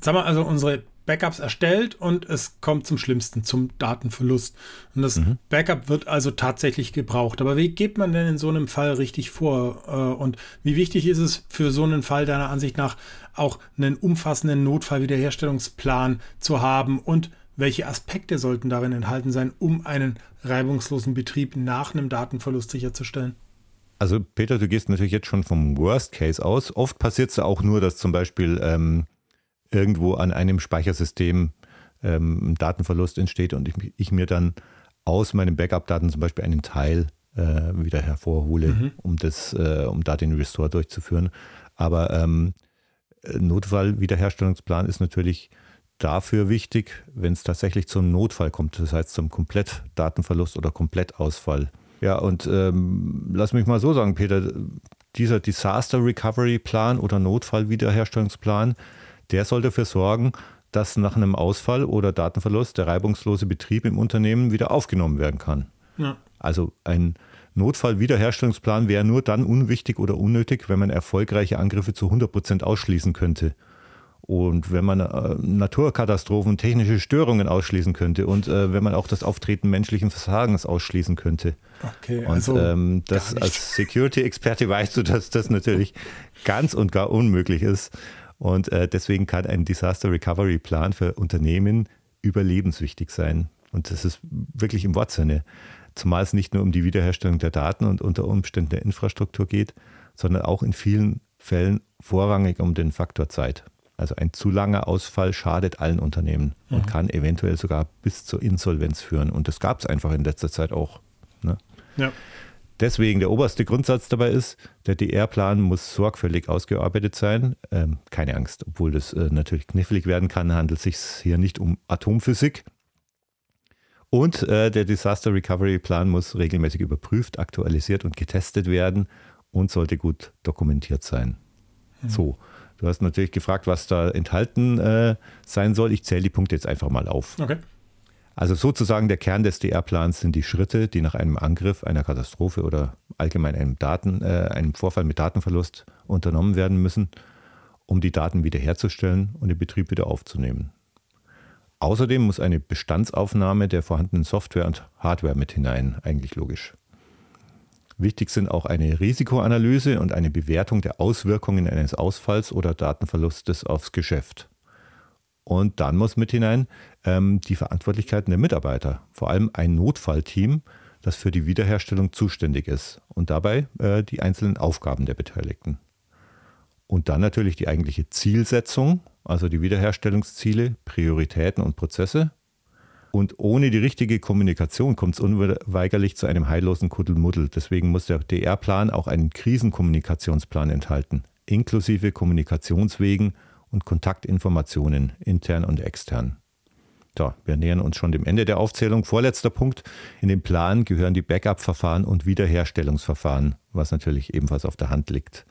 Haben wir also unsere Backups erstellt und es kommt zum Schlimmsten, zum Datenverlust. Und das mhm. Backup wird also tatsächlich gebraucht. Aber wie geht man denn in so einem Fall richtig vor? Äh, und wie wichtig ist es für so einen Fall deiner Ansicht nach auch einen umfassenden Notfallwiederherstellungsplan zu haben? Und welche Aspekte sollten darin enthalten sein, um einen reibungslosen Betrieb nach einem Datenverlust sicherzustellen? Also Peter, du gehst natürlich jetzt schon vom Worst Case aus. Oft passiert es auch nur, dass zum Beispiel ähm, irgendwo an einem Speichersystem ähm, ein Datenverlust entsteht und ich, ich, mir dann aus meinen Backup-Daten zum Beispiel einen Teil äh, wieder hervorhole, mhm. um, das, äh, um da den Restore durchzuführen. Aber ähm, Notfallwiederherstellungsplan ist natürlich dafür wichtig, wenn es tatsächlich zum Notfall kommt, das heißt zum Komplettdatenverlust oder Komplettausfall. Ja, und ähm, lass mich mal so sagen, Peter, dieser Disaster Recovery Plan oder Notfallwiederherstellungsplan, der soll dafür sorgen, dass nach einem Ausfall oder Datenverlust der reibungslose Betrieb im Unternehmen wieder aufgenommen werden kann. Ja. Also ein Notfallwiederherstellungsplan wäre nur dann unwichtig oder unnötig, wenn man erfolgreiche Angriffe zu 100% ausschließen könnte. Und wenn man äh, Naturkatastrophen, technische Störungen ausschließen könnte und äh, wenn man auch das Auftreten menschlichen Versagens ausschließen könnte. Okay, also und ähm, das als Security-Experte weißt du, dass das natürlich ganz und gar unmöglich ist. Und äh, deswegen kann ein Disaster Recovery Plan für Unternehmen überlebenswichtig sein. Und das ist wirklich im Wortsinne. Zumal es nicht nur um die Wiederherstellung der Daten und unter Umständen der Infrastruktur geht, sondern auch in vielen Fällen vorrangig um den Faktor Zeit. Also ein zu langer Ausfall schadet allen Unternehmen mhm. und kann eventuell sogar bis zur Insolvenz führen. Und das gab es einfach in letzter Zeit auch. Ne? Ja. Deswegen der oberste Grundsatz dabei ist, der DR-Plan muss sorgfältig ausgearbeitet sein. Ähm, keine Angst, obwohl das äh, natürlich knifflig werden kann, handelt es sich hier nicht um Atomphysik. Und äh, der Disaster Recovery Plan muss regelmäßig überprüft, aktualisiert und getestet werden und sollte gut dokumentiert sein. Mhm. So. Du hast natürlich gefragt, was da enthalten äh, sein soll. Ich zähle die Punkte jetzt einfach mal auf. Okay. Also sozusagen der Kern des DR-Plans sind die Schritte, die nach einem Angriff, einer Katastrophe oder allgemein einem, Daten, äh, einem Vorfall mit Datenverlust unternommen werden müssen, um die Daten wiederherzustellen und den Betrieb wieder aufzunehmen. Außerdem muss eine Bestandsaufnahme der vorhandenen Software und Hardware mit hinein, eigentlich logisch. Wichtig sind auch eine Risikoanalyse und eine Bewertung der Auswirkungen eines Ausfalls oder Datenverlustes aufs Geschäft. Und dann muss mit hinein ähm, die Verantwortlichkeiten der Mitarbeiter, vor allem ein Notfallteam, das für die Wiederherstellung zuständig ist und dabei äh, die einzelnen Aufgaben der Beteiligten. Und dann natürlich die eigentliche Zielsetzung, also die Wiederherstellungsziele, Prioritäten und Prozesse und ohne die richtige Kommunikation kommt es unweigerlich zu einem heillosen Kuddelmuddel. Deswegen muss der DR-Plan auch einen Krisenkommunikationsplan enthalten, inklusive Kommunikationswegen und Kontaktinformationen, intern und extern. So, wir nähern uns schon dem Ende der Aufzählung. Vorletzter Punkt. In den Plan gehören die Backup-Verfahren und Wiederherstellungsverfahren, was natürlich ebenfalls auf der Hand liegt.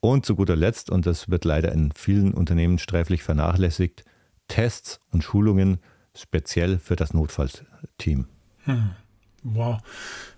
Und zu guter Letzt, und das wird leider in vielen Unternehmen sträflich vernachlässigt, Tests und Schulungen speziell für das Notfallteam. Hm. Wow.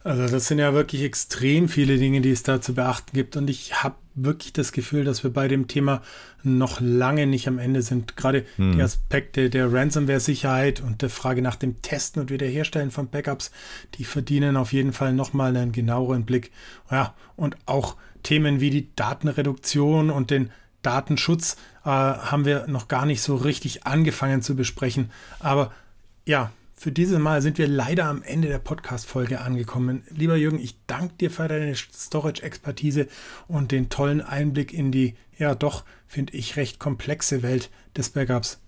Also das sind ja wirklich extrem viele Dinge, die es da zu beachten gibt. Und ich habe wirklich das Gefühl, dass wir bei dem Thema noch lange nicht am Ende sind. Gerade hm. die Aspekte der Ransomware-Sicherheit und der Frage nach dem Testen und Wiederherstellen von Backups, die verdienen auf jeden Fall nochmal einen genaueren Blick. Ja, und auch Themen wie die Datenreduktion und den Datenschutz äh, haben wir noch gar nicht so richtig angefangen zu besprechen. Aber ja, für dieses Mal sind wir leider am Ende der Podcast-Folge angekommen. Lieber Jürgen, ich danke dir für deine Storage-Expertise und den tollen Einblick in die, ja doch, finde ich, recht komplexe Welt des Backups.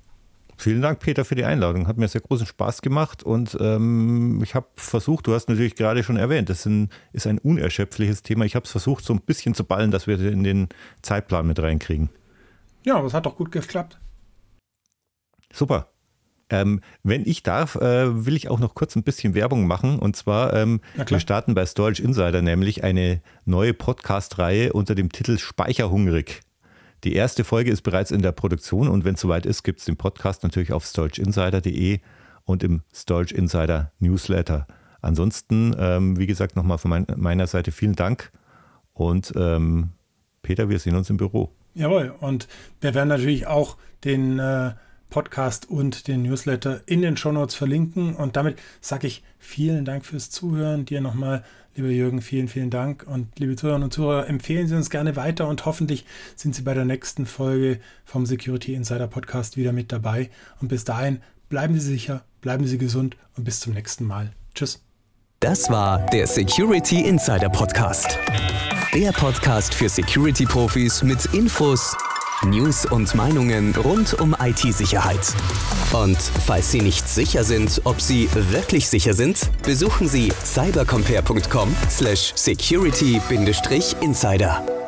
Vielen Dank, Peter, für die Einladung. Hat mir sehr großen Spaß gemacht und ähm, ich habe versucht, du hast natürlich gerade schon erwähnt, das sind, ist ein unerschöpfliches Thema. Ich habe es versucht, so ein bisschen zu ballen, dass wir in den Zeitplan mit reinkriegen. Ja, aber es hat doch gut geklappt. Super. Ähm, wenn ich darf, äh, will ich auch noch kurz ein bisschen Werbung machen. Und zwar, ähm, wir starten bei Storage Insider nämlich eine neue Podcast-Reihe unter dem Titel Speicherhungrig. Die erste Folge ist bereits in der Produktion und wenn es soweit ist, gibt es den Podcast natürlich auf storageinsider.de und im Storage Insider Newsletter. Ansonsten, ähm, wie gesagt, nochmal von mein, meiner Seite vielen Dank und ähm, Peter, wir sehen uns im Büro. Jawohl, und wir werden natürlich auch den äh, Podcast und den Newsletter in den Shownotes verlinken. Und damit sage ich vielen Dank fürs Zuhören. Dir nochmal, lieber Jürgen, vielen, vielen Dank. Und liebe Zuhörerinnen und Zuhörer, empfehlen Sie uns gerne weiter und hoffentlich sind Sie bei der nächsten Folge vom Security Insider Podcast wieder mit dabei. Und bis dahin, bleiben Sie sicher, bleiben Sie gesund und bis zum nächsten Mal. Tschüss. Das war der Security Insider Podcast. Der Podcast für Security-Profis mit Infos News und Meinungen rund um IT-Sicherheit. Und falls Sie nicht sicher sind, ob Sie wirklich sicher sind, besuchen Sie cybercompare.com/security-insider.